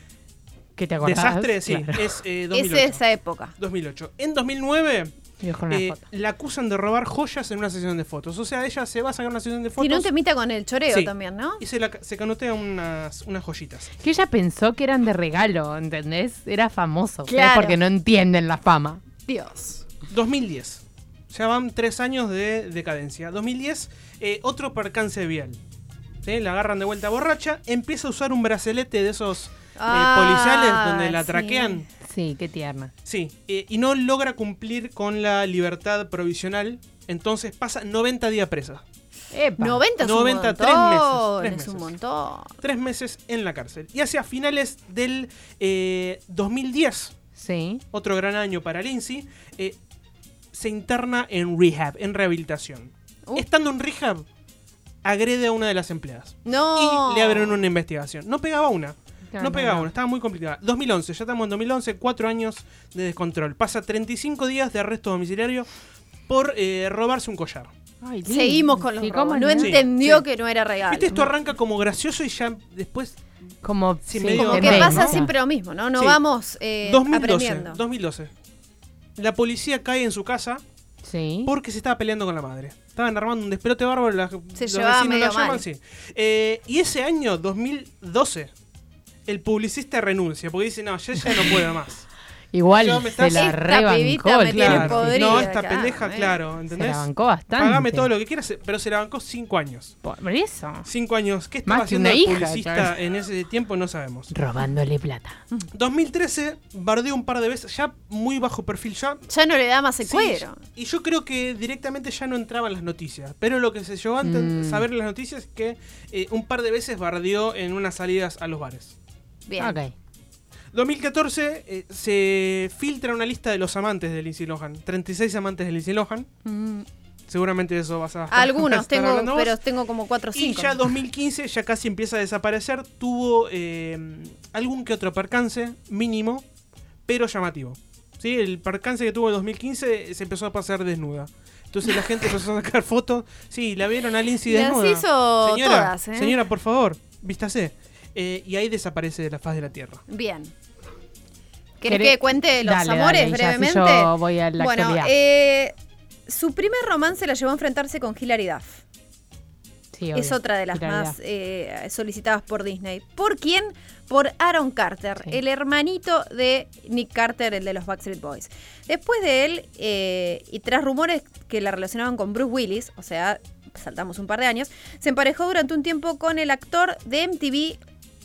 Speaker 2: ¿Qué te acordás?
Speaker 3: desastre, sí,
Speaker 2: Claro.
Speaker 3: es eh,
Speaker 1: Es
Speaker 3: 2008.
Speaker 1: de esa época.
Speaker 3: 2008. En 2009
Speaker 2: Y ojo, una
Speaker 3: eh, la acusan de robar joyas en una sesión de fotos. O sea, ella se va a sacar una sesión de fotos
Speaker 1: Tiene un temita con el choreo
Speaker 3: Sí.
Speaker 1: también, ¿no?
Speaker 3: y se, la, se canotea unas, unas joyitas.
Speaker 2: Que ella pensó que eran de regalo, ¿entendés? Era famoso.
Speaker 1: Claro.
Speaker 2: Porque no entienden la fama.
Speaker 1: Dios.
Speaker 3: 2010. Ya van tres años de decadencia. 2010, eh, otro percance vial. ¿Sí? La agarran de vuelta borracha, empieza a usar un bracelete de esos eh, policiales donde la
Speaker 1: sí.
Speaker 3: traquean.
Speaker 2: Sí, qué tierna.
Speaker 3: Sí, eh, y no logra cumplir con la libertad provisional, entonces pasa 90 días presa.
Speaker 2: Epa.
Speaker 1: 90 es
Speaker 3: 90,
Speaker 1: un
Speaker 3: tres
Speaker 1: montón.
Speaker 3: meses, tres
Speaker 1: Es un
Speaker 3: meses.
Speaker 1: montón.
Speaker 3: Tres meses en la cárcel. Y hacia finales del eh, 2010,
Speaker 2: Sí.
Speaker 3: otro gran año para Lindsay, eh, se interna en rehab, en rehabilitación.
Speaker 1: Uh.
Speaker 3: Estando en rehab, agrede a una de las empleadas.
Speaker 1: No.
Speaker 3: Y le abren una investigación. No pegaba una.
Speaker 2: No,
Speaker 3: No,
Speaker 2: no,
Speaker 3: pegaba
Speaker 2: no.
Speaker 3: una, estaba muy complicada. 2011, ya estamos en 2011, cuatro años de descontrol. Pasa 35 días de arresto domiciliario por eh, robarse un collar.
Speaker 2: Ay,
Speaker 1: Seguimos con los
Speaker 2: sí, ¿cómo
Speaker 1: robos. No
Speaker 2: no?
Speaker 3: Sí,
Speaker 1: entendió
Speaker 3: sí.
Speaker 1: que no era real.
Speaker 3: Viste, esto arranca como gracioso y ya después...
Speaker 2: Como,
Speaker 3: medio-
Speaker 1: Como que pasa siempre lo mismo, ¿no? No
Speaker 3: Sí.
Speaker 1: vamos eh,
Speaker 3: 2012,
Speaker 1: aprendiendo.
Speaker 3: 2012. La policía cae en su casa
Speaker 2: Sí.
Speaker 3: porque se estaba peleando con la madre. Estaban armando un despelote bárbaro. la-
Speaker 1: Se
Speaker 3: los
Speaker 1: llevaba
Speaker 3: vecinos
Speaker 1: medio
Speaker 3: la llaman,
Speaker 1: mal.
Speaker 3: sí. Eh, y ese año, 2012, el publicista renuncia porque dice, no, yo ya no puedo más. (laughs)
Speaker 2: Igual
Speaker 3: Yo me
Speaker 2: se
Speaker 3: estás-
Speaker 2: la rebancó.
Speaker 1: podrida.
Speaker 3: no, esta pendeja,
Speaker 1: eh.
Speaker 3: claro,
Speaker 2: Se
Speaker 3: ¿entendés?
Speaker 2: la bancó bastante.
Speaker 3: Pagame todo lo que quieras, pero se la bancó 5 años.
Speaker 2: Por eso.
Speaker 3: 5 años. ¿Qué estaba
Speaker 2: Más que
Speaker 3: haciendo
Speaker 2: una
Speaker 3: el
Speaker 2: hija,
Speaker 3: publicista en ese tiempo? No sabemos.
Speaker 2: Robándole plata.
Speaker 3: 2013, bardeó un par de veces, ya muy bajo perfil, ya
Speaker 1: Ya no le da más el
Speaker 3: Sí,
Speaker 1: cuero.
Speaker 3: Y yo creo que directamente ya no entraba en las noticias. Pero lo que se llegó a enten-
Speaker 2: Mm.
Speaker 3: saber en las noticias es que eh, un par de veces bardeó en unas salidas a los bares.
Speaker 1: Bien.
Speaker 2: Ok.
Speaker 3: 2014 eh, se filtra una lista de los amantes de Lindsay Lohan. 36 amantes de Lindsay Lohan.
Speaker 1: Mm,
Speaker 3: Seguramente de eso vas a estar-
Speaker 1: Algunos
Speaker 3: vas (laughs) a estar
Speaker 1: tengo,
Speaker 3: hablando vos.
Speaker 1: pero tengo como 4 o
Speaker 3: Y
Speaker 1: 5.
Speaker 3: ya 2015 ya casi empieza a desaparecer. Tuvo eh, algún que otro percance mínimo, pero llamativo. ¿Sí? El percance que tuvo en 2015 se empezó a pasar desnuda. Entonces la gente empezó a sacar fotos. Sí, la vieron a Lindsay
Speaker 1: Las
Speaker 3: desnuda.
Speaker 1: hizo
Speaker 3: señora,
Speaker 1: todas, ¿eh?
Speaker 3: señora, por favor, vístase. Eh, y ahí desaparece de la faz de la tierra.
Speaker 1: Bien. ¿Querés
Speaker 2: ¿Querés-
Speaker 1: que cuente los
Speaker 2: Dale,
Speaker 1: amores
Speaker 2: dale, ya, si
Speaker 1: brevemente?
Speaker 2: yo voy a la
Speaker 1: bueno,
Speaker 2: actualidad.
Speaker 1: eh, su primer romance la llevó a enfrentarse con Hilary Duff.
Speaker 2: Sí,
Speaker 1: es otra de las más eh, solicitadas por Disney. ¿Por quién? Por Aaron Carter,
Speaker 2: Sí.
Speaker 1: el hermanito de Nick Carter, el de los Backstreet Boys. Después de él, eh, y tras rumores que la relacionaban con Bruce Willis, o sea, saltamos un par de años, se emparejó durante un tiempo con el actor de MTV,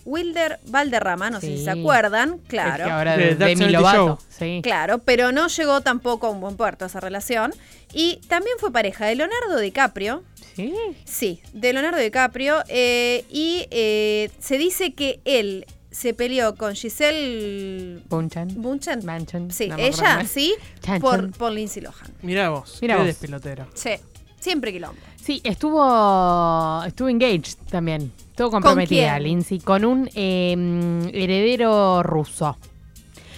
Speaker 1: Wilder Valderrama, no sé si se acuerdan,
Speaker 2: Es que
Speaker 1: claro.
Speaker 2: ahora
Speaker 3: De
Speaker 2: de,
Speaker 3: 70
Speaker 2: Lovato. Sí.
Speaker 1: Claro, pero no llegó tampoco a un buen puerto esa relación. Y también fue pareja de Leonardo DiCaprio,
Speaker 2: Sí.
Speaker 1: Sí, de Leonardo DiCaprio. eh, y eh, se dice que él se peleó con Giselle
Speaker 2: Punchan.
Speaker 1: Bunchen.
Speaker 2: Manchan.
Speaker 1: Sí,
Speaker 2: no
Speaker 1: ella sí,
Speaker 2: Chan,
Speaker 1: por,
Speaker 2: chan.
Speaker 1: por Lindsay Lohan.
Speaker 3: Mirá vos,
Speaker 2: Mirá
Speaker 3: qué
Speaker 2: vos.
Speaker 1: Sí, siempre quilombo.
Speaker 2: Sí, estuvo estuvo engaged también. Estuvo comprometida? Lindsay, con un eh, heredero ruso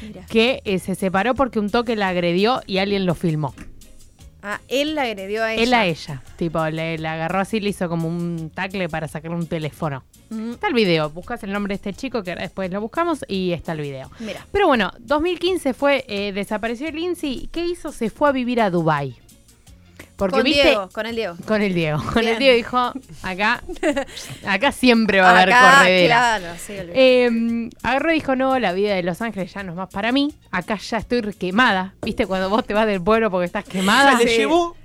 Speaker 1: Mira.
Speaker 2: que eh, se separó porque un toque la agredió y alguien lo filmó.
Speaker 1: Ah, él la agredió a ella.
Speaker 2: Él a ella. Tipo, le, la agarró así, le hizo como un tacle para sacar un teléfono.
Speaker 1: Mm,
Speaker 2: Está el video. Buscas el nombre de este chico que ahora después lo buscamos y está el video.
Speaker 1: Mira.
Speaker 2: Pero bueno, 2015 fue, eh, desapareció Lindsay. ¿Qué hizo? Se fue a vivir a Dubai. Porque
Speaker 1: con
Speaker 2: viste,
Speaker 1: Diego, con el Diego.
Speaker 2: con el Diego. Con
Speaker 1: Bien.
Speaker 2: el Diego dijo, acá, (laughs) acá siempre va a haber
Speaker 1: Acá,
Speaker 2: corredera.
Speaker 1: Claro, sí.
Speaker 2: Eh, agarró y dijo, no, la vida de Los Ángeles ya no es más para mí. Acá ya estoy quemada. ¿Viste cuando vos te vas del pueblo porque estás
Speaker 3: O
Speaker 2: quemada?
Speaker 3: sea, le
Speaker 1: Sí.
Speaker 3: llevó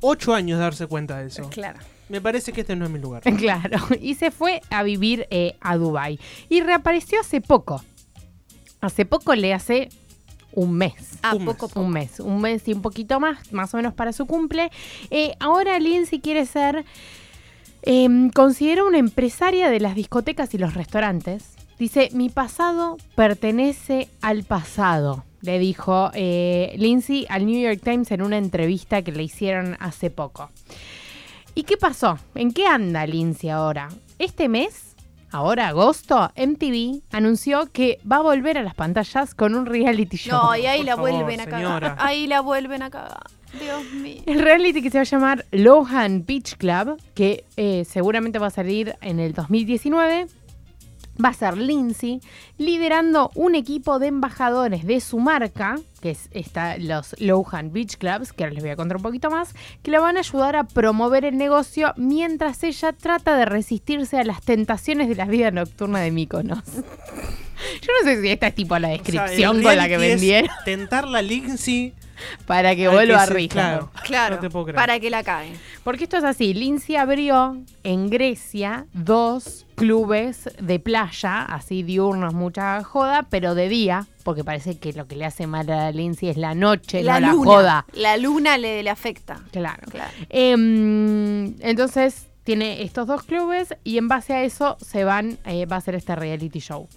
Speaker 3: 8 años darse cuenta de eso.
Speaker 1: claro.
Speaker 3: Me parece que este no es mi lugar. (laughs)
Speaker 2: Claro, y se fue a vivir eh, a Dubai Y reapareció hace poco. Hace poco le hace un mes.
Speaker 1: Ah,
Speaker 3: Un
Speaker 1: poco,
Speaker 3: mes.
Speaker 1: poco.
Speaker 2: Un mes, un mes y un poquito más, más o menos para su cumple. Eh, ahora Lindsay quiere ser, eh, considera una empresaria de las discotecas y los restaurantes. Dice, mi pasado pertenece al pasado, le dijo eh, Lindsay al New York Times en una entrevista que le hicieron hace poco. ¿Y qué pasó? ¿En qué anda Lindsay ahora? Este mes, ahora agosto, MTV anunció que va a volver a las pantallas con un reality show.
Speaker 1: No, y ahí
Speaker 3: por
Speaker 1: la
Speaker 3: favor,
Speaker 1: vuelven a
Speaker 3: señora.
Speaker 1: cagar. Ahí la vuelven a cagar. Dios mío.
Speaker 2: El reality que se va a llamar Lohan Beach Club, que eh, seguramente va a salir en el 2019, va a ser Lindsay liderando un equipo de embajadores de su marca, que es esta, los Lohan Beach Clubs, que ahora les voy a contar un poquito más, que la van a ayudar a promover el negocio mientras ella trata de resistirse a las tentaciones de la vida nocturna de Mykonos. (laughs) Yo no sé si esta es tipo la
Speaker 3: O sea,
Speaker 2: descripción con la que vendieron.
Speaker 3: Tentar la Lindsay (laughs)
Speaker 2: para que
Speaker 11: Hay
Speaker 2: vuelva a
Speaker 11: ser-. Claro,
Speaker 1: Claro,
Speaker 11: no te puedo creer.
Speaker 1: para que la cague.
Speaker 2: Porque esto es así, Lindsay abrió en Grecia dos clubes de playa, así diurnos, mucha joda, pero de día, porque parece que lo que le hace mal a Lindsay es la noche,
Speaker 1: la
Speaker 2: no la
Speaker 1: luna.
Speaker 2: joda.
Speaker 1: La luna le, le afecta.
Speaker 2: Claro.
Speaker 1: Claro.
Speaker 2: Em, entonces tiene estos dos clubes y en base a eso se van, eh, va a hacer este reality show.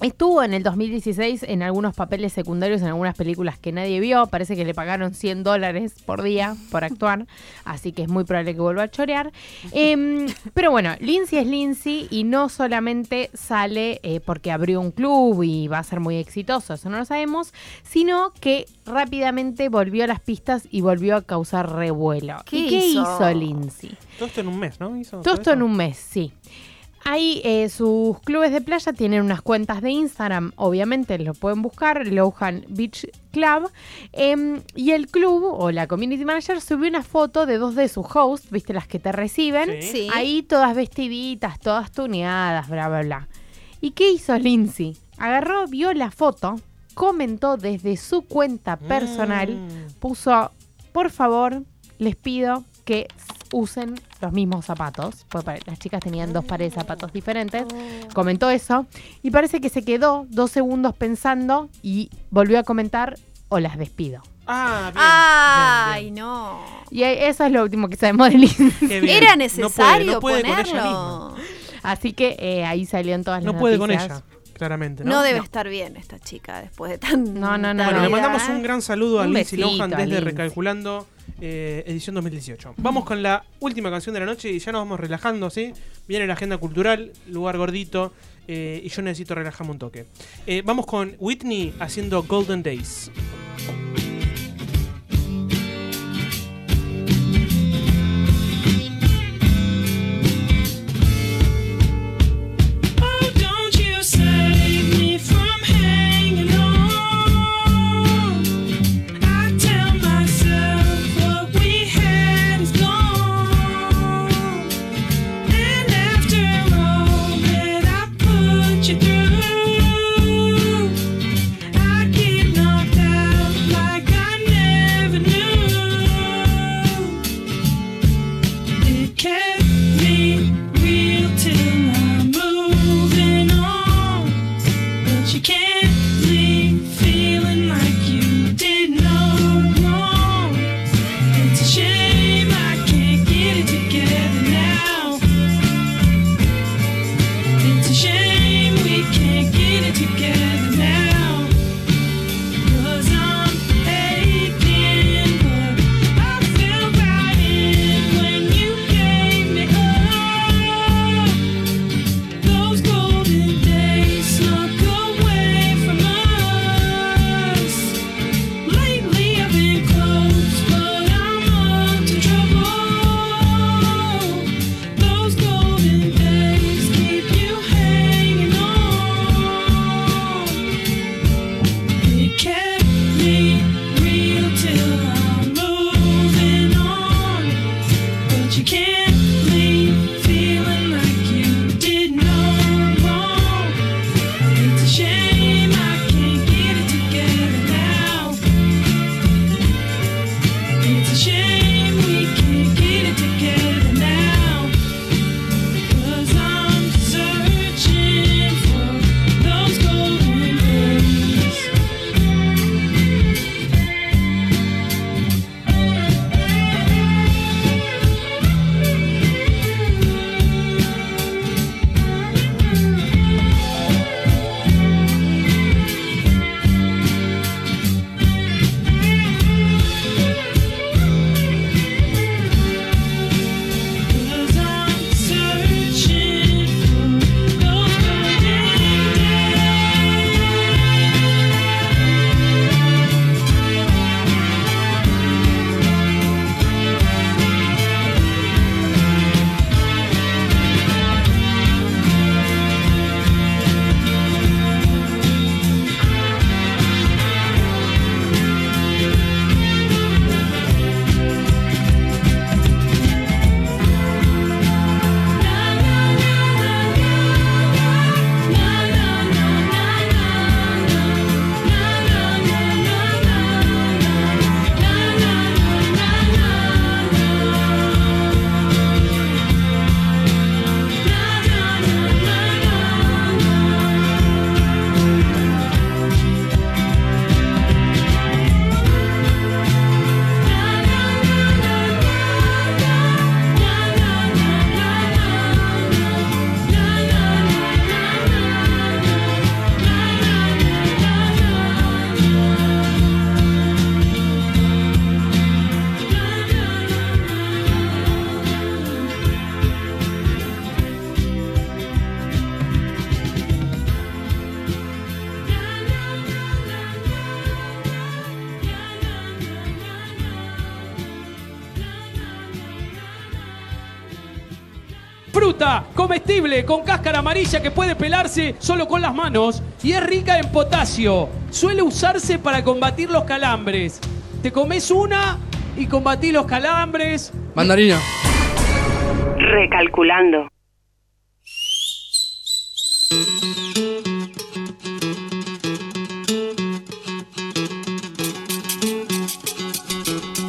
Speaker 2: Estuvo en el 2016 en algunos papeles secundarios en algunas películas que nadie vio. Parece que le pagaron 100 dólares por día por actuar. Así que es muy probable que vuelva a chorear. Em, (laughs) pero bueno, Lindsay es Lindsay y no solamente sale eh, porque abrió un club y va a ser muy exitoso, eso no lo sabemos, sino que rápidamente volvió a las pistas y volvió a causar revuelo.
Speaker 1: ¿Qué
Speaker 2: ¿Y qué
Speaker 1: hizo?
Speaker 2: hizo Lindsay?
Speaker 11: Todo esto en un mes, ¿no? Hizo
Speaker 2: Todo esto en un mes, sí. Ahí eh, sus clubes de playa tienen unas cuentas de Instagram, obviamente lo pueden buscar, Lohan Beach Club. em, y el club o la community manager subió una foto de dos de sus hosts, viste las que te reciben.
Speaker 1: Sí.
Speaker 2: Ahí todas vestiditas, todas tuneadas, bla, bla, bla. ¿Y qué hizo Lindsay? Agarró, vio la foto, comentó desde su cuenta personal,
Speaker 11: Mm.
Speaker 2: puso, por favor, les pido que usen los mismos zapatos, porque las chicas tenían dos pares de zapatos diferentes, comentó eso, y parece que se quedó dos segundos pensando y volvió a comentar, o las despido.
Speaker 11: Ah, bien.
Speaker 1: Ay,
Speaker 11: bien,
Speaker 1: no.
Speaker 2: Y eso es lo último que sabemos de Lindsay.
Speaker 1: Era
Speaker 11: No
Speaker 1: necesario
Speaker 11: puede, no puede con ella
Speaker 1: ponerlo.
Speaker 2: Así que eh, ahí salieron todas las
Speaker 11: No puede con ella, claramente.
Speaker 1: No,
Speaker 11: No,
Speaker 1: debe
Speaker 11: No.
Speaker 1: estar bien esta chica después de tan.
Speaker 2: No, no, no,
Speaker 11: Bueno,
Speaker 2: no.
Speaker 11: le mandamos un gran saludo a
Speaker 2: Un
Speaker 11: Lindsay
Speaker 2: besito
Speaker 11: Lohan
Speaker 2: a
Speaker 11: desde
Speaker 2: Lindsay.
Speaker 11: Recalculando eh, edición 2018. Vamos con la última canción de la noche y ya nos vamos relajando, ¿sí? Viene la agenda cultural, lugar gordito, eh, y yo necesito relajarme un toque. Eh, vamos con Whitney haciendo Golden Days.
Speaker 12: Con cáscara amarilla que puede pelarse solo con las manos y es rica en potasio. Suele usarse para combatir los calambres. Te comes una y combatís los calambres.
Speaker 13: Mandarina.
Speaker 6: Recalculando.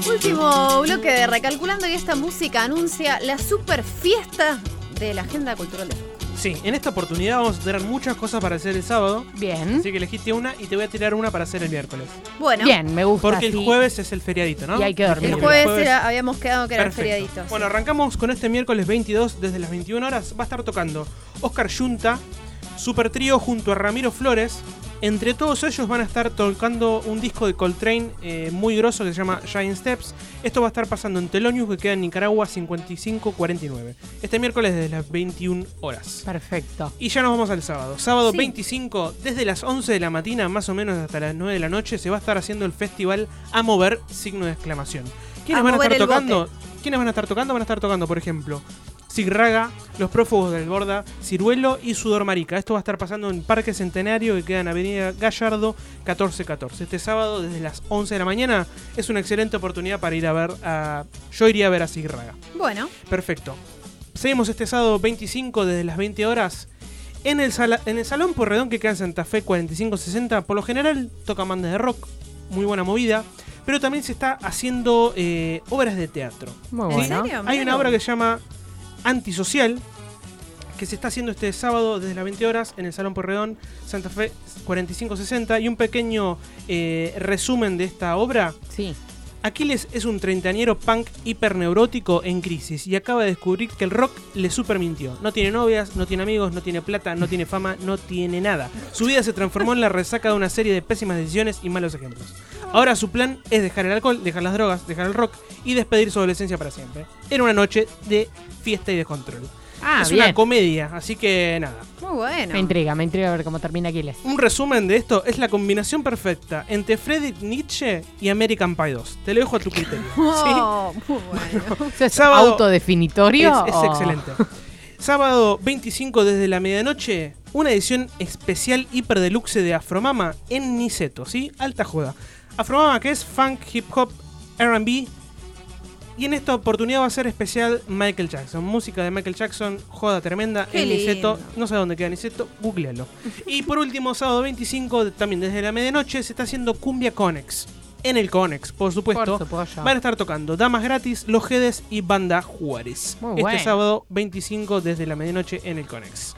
Speaker 1: Último bloque de Recalculando y esta música anuncia la super fiesta de la Agenda Cultural de.
Speaker 3: Sí, en esta oportunidad vamos a tener muchas cosas para hacer el sábado.
Speaker 2: Bien.
Speaker 3: Así que elegiste una y te voy a tirar una para hacer el miércoles.
Speaker 1: Bueno,
Speaker 2: Bien, me gusta.
Speaker 3: Porque el jueves es el feriadito, ¿no?
Speaker 2: Y hay que dormir.
Speaker 1: el jueves, era- habíamos quedado que era el feriadito.
Speaker 3: Bueno, arrancamos con este miércoles 22 desde las 21 horas. Va a estar tocando Oscar Yunta, Super Trío junto a Ramiro Flores. Entre todos ellos van a estar tocando un disco de Coltrane eh, muy grosso que se llama Giant Steps. Esto va a estar pasando en Telonius que queda en Nicaragua 5549. Este miércoles desde las 21 horas.
Speaker 2: Perfecto.
Speaker 3: Y ya nos vamos al sábado. Sábado
Speaker 1: Sí.
Speaker 3: 25, desde las 11 de la mañana, más o menos hasta las 9 de la noche, se va a estar haciendo el festival A Mover, signo de exclamación. ¿Quiénes
Speaker 1: A
Speaker 3: van a estar tocando?
Speaker 1: bote.
Speaker 3: ¿Quiénes van a estar tocando? Van a estar tocando, por ejemplo, Sigraga, Los Prófugos del Borda, Ciruelo y Sudor Marica. Esto va a estar pasando en Parque Centenario, que queda en Avenida Gallardo 1414. Este sábado, desde las 11 de la mañana, es una excelente oportunidad para ir a ver a... Yo iría a ver a Sigraga.
Speaker 1: Bueno,
Speaker 3: Perfecto. Seguimos este sábado 25 desde las 20 horas. En el, sala- en el Salón Porredón que queda en Santa Fe 4560, por lo general toca bandas de rock, muy buena movida, pero también se está haciendo eh, obras de teatro.
Speaker 2: Muy
Speaker 1: ¿en
Speaker 2: bueno.
Speaker 1: serio?
Speaker 3: Hay una obra que se llama Antisocial, que se está haciendo este sábado desde las 20 horas en el Salón Porredón, Santa Fe 4560, y un pequeño eh, resumen de esta obra.
Speaker 2: Sí.
Speaker 3: Aquiles es un treintañero punk hiperneurótico en crisis y acaba de descubrir que el rock le supermintió. No tiene novias, no tiene amigos, no tiene plata, no tiene fama, no tiene nada. Su vida se transformó en la resaca de una serie de pésimas decisiones y malos ejemplos. Ahora su plan es dejar el alcohol, dejar las drogas, dejar el rock y despedir su adolescencia para siempre. Era una noche de fiesta y descontrol.
Speaker 2: Ah,
Speaker 3: es
Speaker 2: bien.
Speaker 3: una comedia, así que nada.
Speaker 1: muy bueno.
Speaker 2: Me intriga, me intriga ver cómo termina Aquiles.
Speaker 3: Un resumen de esto es la combinación perfecta entre Friedrich Nietzsche y American Pie 2. Te lo dejo a tu criterio. (laughs) ¿sí?
Speaker 1: Oh, muy bueno.
Speaker 2: ¿Eso es
Speaker 3: Sábado-
Speaker 2: autodefinitorio?
Speaker 3: Es, excelente. Sábado 25 desde la medianoche, una edición especial hiper deluxe de Afromama en Niceto, ¿sí? Alta joda. Afromama que es funk, hip hop, RB. Y en esta oportunidad va a ser especial Michael Jackson. Música de Michael Jackson, joda tremenda
Speaker 1: Qué
Speaker 3: en Niceto. No sé dónde queda Niceto, googlealo. y por último, sábado 25, de- también desde la medianoche, se está haciendo Cumbia Conex. En el Conex, por supuesto.
Speaker 2: Por.
Speaker 3: Van a estar tocando Damas Gratis, Los Jedes y Banda Juárez.
Speaker 2: Muy
Speaker 3: este
Speaker 2: bueno.
Speaker 3: sábado 25 desde la medianoche en el Conex.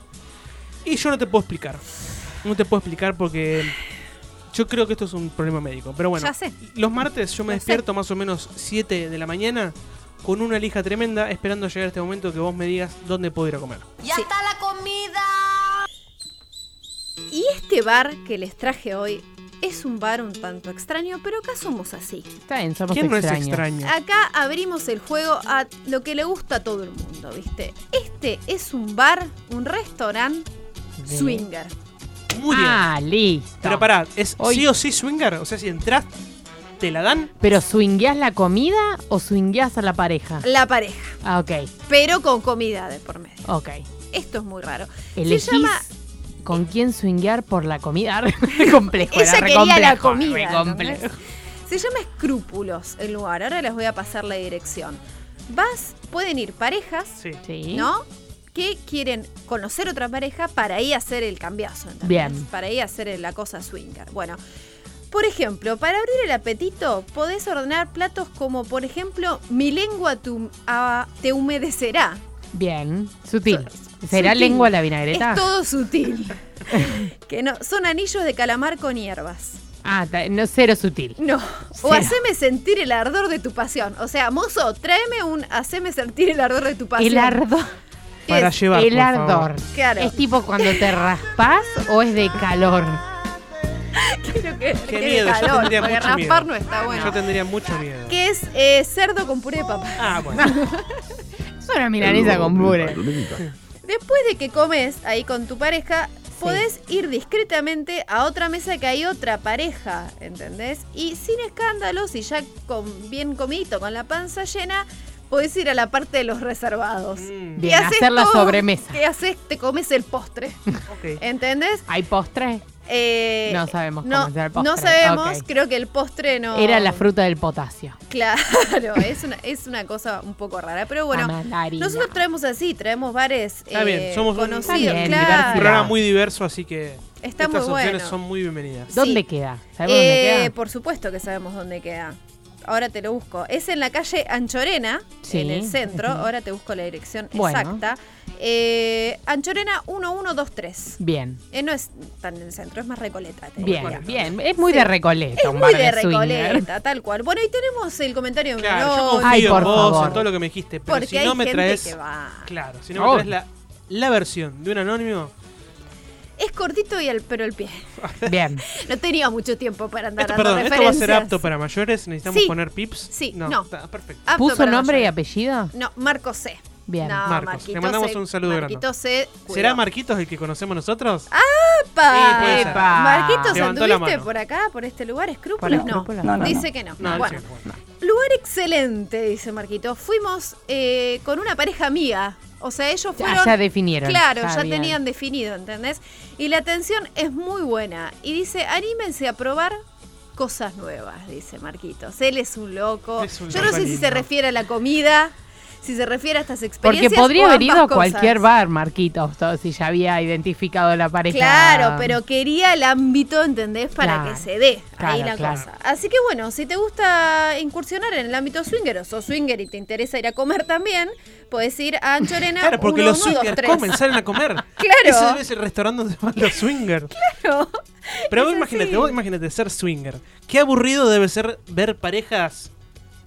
Speaker 3: Y yo no te puedo explicar. No te puedo explicar porque yo creo que esto es un problema médico. Pero bueno,
Speaker 1: Ya sé.
Speaker 3: los martes yo me
Speaker 1: Ya sé.
Speaker 3: despierto más o menos 7 de la mañana con una lija tremenda esperando llegar este momento que vos me digas dónde puedo ir a comer.
Speaker 8: ¡Ya está la comida!
Speaker 1: Y este bar que les traje hoy es un bar un tanto extraño, pero acá somos así.
Speaker 2: Está bien, somos
Speaker 3: ¿Quién no es extraño?
Speaker 1: Acá abrimos el juego a lo que le gusta a todo el mundo, ¿viste? Este es un bar, un restaurante
Speaker 2: De-
Speaker 1: swinger.
Speaker 3: Muy bien.
Speaker 2: Ah, listo.
Speaker 3: Pero pará, ¿es
Speaker 2: Hoy-
Speaker 3: sí o sí swinger? O sea, si entras, ¿te la dan?
Speaker 2: ¿Pero swingueás la comida o swingueás a la pareja?
Speaker 1: La pareja,
Speaker 2: Ah, ok,
Speaker 1: pero con comida de por medio.
Speaker 2: ok.
Speaker 1: Esto es muy raro.
Speaker 2: Elegís
Speaker 1: Se llama
Speaker 2: con quién swinguear por la comida. (laughs) (laughs) Re complejo, era
Speaker 1: Ella
Speaker 2: re
Speaker 1: quería la
Speaker 2: complejo,
Speaker 1: comida.
Speaker 2: re complejo.
Speaker 1: ¿entendés? Se llama Escrúpulos el lugar. Ahora les voy a pasar la dirección. Vas, pueden ir parejas,
Speaker 3: Sí.
Speaker 2: Sí.
Speaker 1: ¿no? Que quieren conocer otra pareja para ahí hacer el cambiazo. ¿entendés?
Speaker 2: Bien.
Speaker 1: Para ahí hacer la cosa swinger. Bueno. Por ejemplo, para abrir el apetito, podés ordenar platos como, por ejemplo, mi lengua tu- a- te humedecerá.
Speaker 2: Bien, sutil.
Speaker 1: So-
Speaker 2: ¿Será
Speaker 1: sutil.
Speaker 2: lengua la vinagreta?
Speaker 1: Es todo sutil. (laughs) que no, son anillos de calamar con hierbas.
Speaker 2: Ah, no, cero sutil.
Speaker 1: No. O haceme sentir el ardor de tu pasión. O sea, mozo, tráeme un haceme sentir el ardor de tu pasión.
Speaker 2: El ardor.
Speaker 1: ¿Qué
Speaker 3: Para
Speaker 1: es?
Speaker 3: llevar,
Speaker 2: el
Speaker 3: por favor.
Speaker 2: ardor.
Speaker 1: Claro.
Speaker 2: ¿Es tipo cuando te raspas o es de calor? (laughs)
Speaker 1: Quiero que,
Speaker 3: Qué
Speaker 1: que de
Speaker 3: miedo, yo
Speaker 1: calor,
Speaker 3: tendría
Speaker 1: porque
Speaker 3: mucho
Speaker 1: raspar
Speaker 3: miedo.
Speaker 1: no está bueno.
Speaker 3: Yo tendría mucho miedo.
Speaker 1: Que es eh, cerdo con puré de papa.
Speaker 3: Ah, bueno. (laughs)
Speaker 2: Es una milanesa con puré.
Speaker 1: Después de que comes ahí con tu pareja, podés ir discretamente a otra mesa que hay otra pareja, ¿entendés? Y sin escándalos y ya con bien comidito, con la panza llena, podés ir a la parte de los reservados.
Speaker 3: Mm.
Speaker 1: Y
Speaker 2: Bien,
Speaker 1: haces
Speaker 2: hacer la
Speaker 1: todo,
Speaker 2: sobremesa.
Speaker 1: ¿Qué haces? Te comes el postre. (laughs)
Speaker 3: Ok.
Speaker 1: ¿Entendés?
Speaker 2: ¿Hay postre?
Speaker 1: Eh,
Speaker 2: No sabemos
Speaker 1: no,
Speaker 2: cómo es el postre.
Speaker 1: No sabemos,
Speaker 2: Ok.
Speaker 1: creo que el postre no.
Speaker 2: Era la fruta del potasio.
Speaker 1: Claro, (laughs) es una, es una cosa un poco rara. Pero bueno, nosotros traemos así, traemos bares
Speaker 3: Está bien,
Speaker 1: eh,
Speaker 3: somos un-
Speaker 1: conocidos.
Speaker 2: Está bien,
Speaker 3: Un
Speaker 1: claro.
Speaker 3: programa muy diverso, así que
Speaker 1: Está
Speaker 3: estas
Speaker 1: muy
Speaker 3: opciones
Speaker 1: bueno.
Speaker 3: son muy bienvenidas.
Speaker 2: ¿Dónde
Speaker 1: Sí.
Speaker 2: queda? ¿Sabemos dónde
Speaker 1: Eh,
Speaker 2: queda?
Speaker 1: Por supuesto que sabemos dónde queda. Ahora te lo busco. Es en la calle Anchorena,
Speaker 2: Sí.
Speaker 1: en el centro. Ahora te busco la dirección
Speaker 2: Bueno.
Speaker 1: exacta. Eh, Anchorena 1123.
Speaker 2: Bien.
Speaker 1: Eh, no es tan en el centro, es más Recoleta. te
Speaker 2: Bien, bien. Es muy
Speaker 1: Sí.
Speaker 2: de Recoleta.
Speaker 1: Es
Speaker 2: un
Speaker 1: muy
Speaker 2: bar
Speaker 1: de. Recoleta, tal cual. Bueno, y tenemos el comentario de
Speaker 3: Claro, confío
Speaker 2: Ay,
Speaker 3: en
Speaker 2: por
Speaker 3: vos,
Speaker 2: favor.
Speaker 3: en todo lo que me dijiste, pero
Speaker 1: porque
Speaker 3: si
Speaker 1: hay
Speaker 3: no me
Speaker 1: gente
Speaker 3: traes.
Speaker 1: que va.
Speaker 3: Claro, si no me
Speaker 2: Oh.
Speaker 3: traes la, la versión de un anónimo.
Speaker 1: Es cortito y el, pero el pie. (laughs)
Speaker 2: Bien.
Speaker 1: No tenía mucho tiempo para andar
Speaker 3: Esto,
Speaker 1: dando
Speaker 3: perdón, ¿esto va a ser apto para mayores? ¿Necesitamos
Speaker 1: Sí.
Speaker 3: poner pips?
Speaker 1: Sí, no.
Speaker 3: está perfecto.
Speaker 1: Apto
Speaker 2: ¿Puso nombre y apellido?
Speaker 1: No, Marco C.
Speaker 2: Bien.
Speaker 1: No,
Speaker 3: Marcos.
Speaker 1: Marquito
Speaker 3: Le mandamos
Speaker 1: C.
Speaker 3: un saludo grande.
Speaker 1: Marquito C.
Speaker 3: ¿Será. Marquitos el que conocemos nosotros?
Speaker 1: Ah, ¡Epa!
Speaker 3: Sí.
Speaker 2: Epa.
Speaker 1: Marquitos,
Speaker 3: Levantó
Speaker 1: ¿anduviste por acá, por este lugar? ¿Escrúpulos? No.
Speaker 13: No, no,
Speaker 1: Dice
Speaker 13: no.
Speaker 1: que no.
Speaker 3: No,
Speaker 1: bueno,
Speaker 3: sí, bueno.
Speaker 1: lugar excelente, dice Marquito. Fuimos eh, con una pareja amiga. O sea, ellos fueron...
Speaker 2: ya definieron.
Speaker 1: Claro, ya
Speaker 2: bien.
Speaker 1: tenían definido, ¿entendés? Y la atención es muy buena. Y dice, anímense a probar cosas nuevas, dice Marquitos. Él es un loco.
Speaker 3: Es un
Speaker 1: Yo no sé si se refiere a la comida, si se refiere a estas
Speaker 2: Porque
Speaker 1: experiencias.
Speaker 2: podría
Speaker 1: o
Speaker 2: haber ido a cualquier bar, Marquitos, todo, si ya había identificado la pareja.
Speaker 1: Claro, pero quería el ámbito, ¿entendés? Para
Speaker 2: Claro,
Speaker 1: que se dé ahí la
Speaker 2: claro.
Speaker 1: cosa. Así que bueno, si te gusta incursionar en el ámbito swinger o sos swinger y te interesa ir a comer también, puedes ir a Anchorena
Speaker 3: Claro, porque los
Speaker 1: 1123.
Speaker 3: swingers comen, salen a comer. (laughs)
Speaker 1: Claro.
Speaker 3: Ese debe ser el restaurante donde van los swingers.
Speaker 1: Claro.
Speaker 3: Pero vos imagínate, vos imagínate ser swinger. Qué aburrido debe ser ver parejas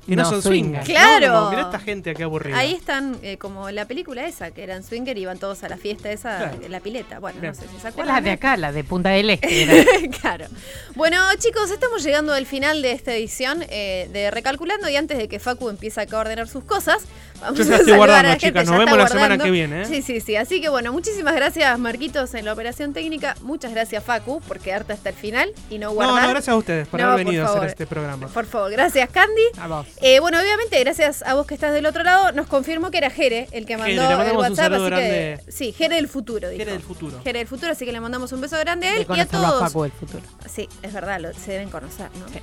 Speaker 3: que no,
Speaker 2: No,
Speaker 3: son
Speaker 2: swinger.
Speaker 3: swingers.
Speaker 1: Claro.
Speaker 3: No, no, mirá esta gente qué aburrida.
Speaker 1: Ahí están, eh, como la película esa, que eran swinger y iban todos a la fiesta esa,
Speaker 3: Claro.
Speaker 1: la pileta. Bueno,
Speaker 3: Bien.
Speaker 1: no sé si se
Speaker 2: Es
Speaker 1: acuerdan.
Speaker 2: la de acá, la de Punta del Este. (laughs)
Speaker 1: claro. Bueno, chicos, estamos llegando al final de esta edición eh, de Recalculando y antes de que Facu empiece acá a ordenar sus cosas, vamos
Speaker 3: Yo ya
Speaker 1: a
Speaker 3: estoy
Speaker 1: saludar a la gente.
Speaker 3: chicas. Nos
Speaker 1: ya
Speaker 3: vemos la semana que viene, ¿eh?
Speaker 1: Sí, sí, sí. Así que bueno, muchísimas gracias Marquitos en la operación técnica. Muchas gracias Facu por quedarte hasta el final y no
Speaker 3: No,
Speaker 1: guardar.
Speaker 3: no, gracias a ustedes por
Speaker 1: No,
Speaker 3: haber
Speaker 1: por
Speaker 3: venido a hacer este programa.
Speaker 1: Por favor, gracias Candy.
Speaker 2: A vos.
Speaker 1: Eh, bueno, obviamente, gracias a vos que estás del otro lado, nos confirmó que era Jere el que mandó
Speaker 3: Jere,
Speaker 1: el WhatsApp. que, sí, Jere del futuro, dijo.
Speaker 3: Jere del futuro.
Speaker 1: Jere del futuro, así que le mandamos un beso grande a él y a
Speaker 2: conocerlo a
Speaker 1: todos.
Speaker 2: Facu del futuro.
Speaker 1: Sí, es verdad, lo, se deben conocer, ¿no?
Speaker 2: Sí.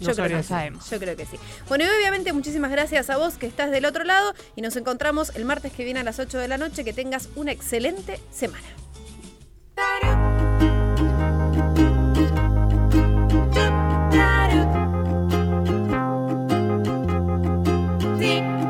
Speaker 1: Yo,
Speaker 3: No
Speaker 1: creo que sí.
Speaker 2: Sabemos.
Speaker 1: Yo creo que sí. Bueno, y obviamente muchísimas gracias a vos que estás del otro lado y nos encontramos el martes que viene a las 8 de la noche. Que tengas una excelente semana.
Speaker 10: Music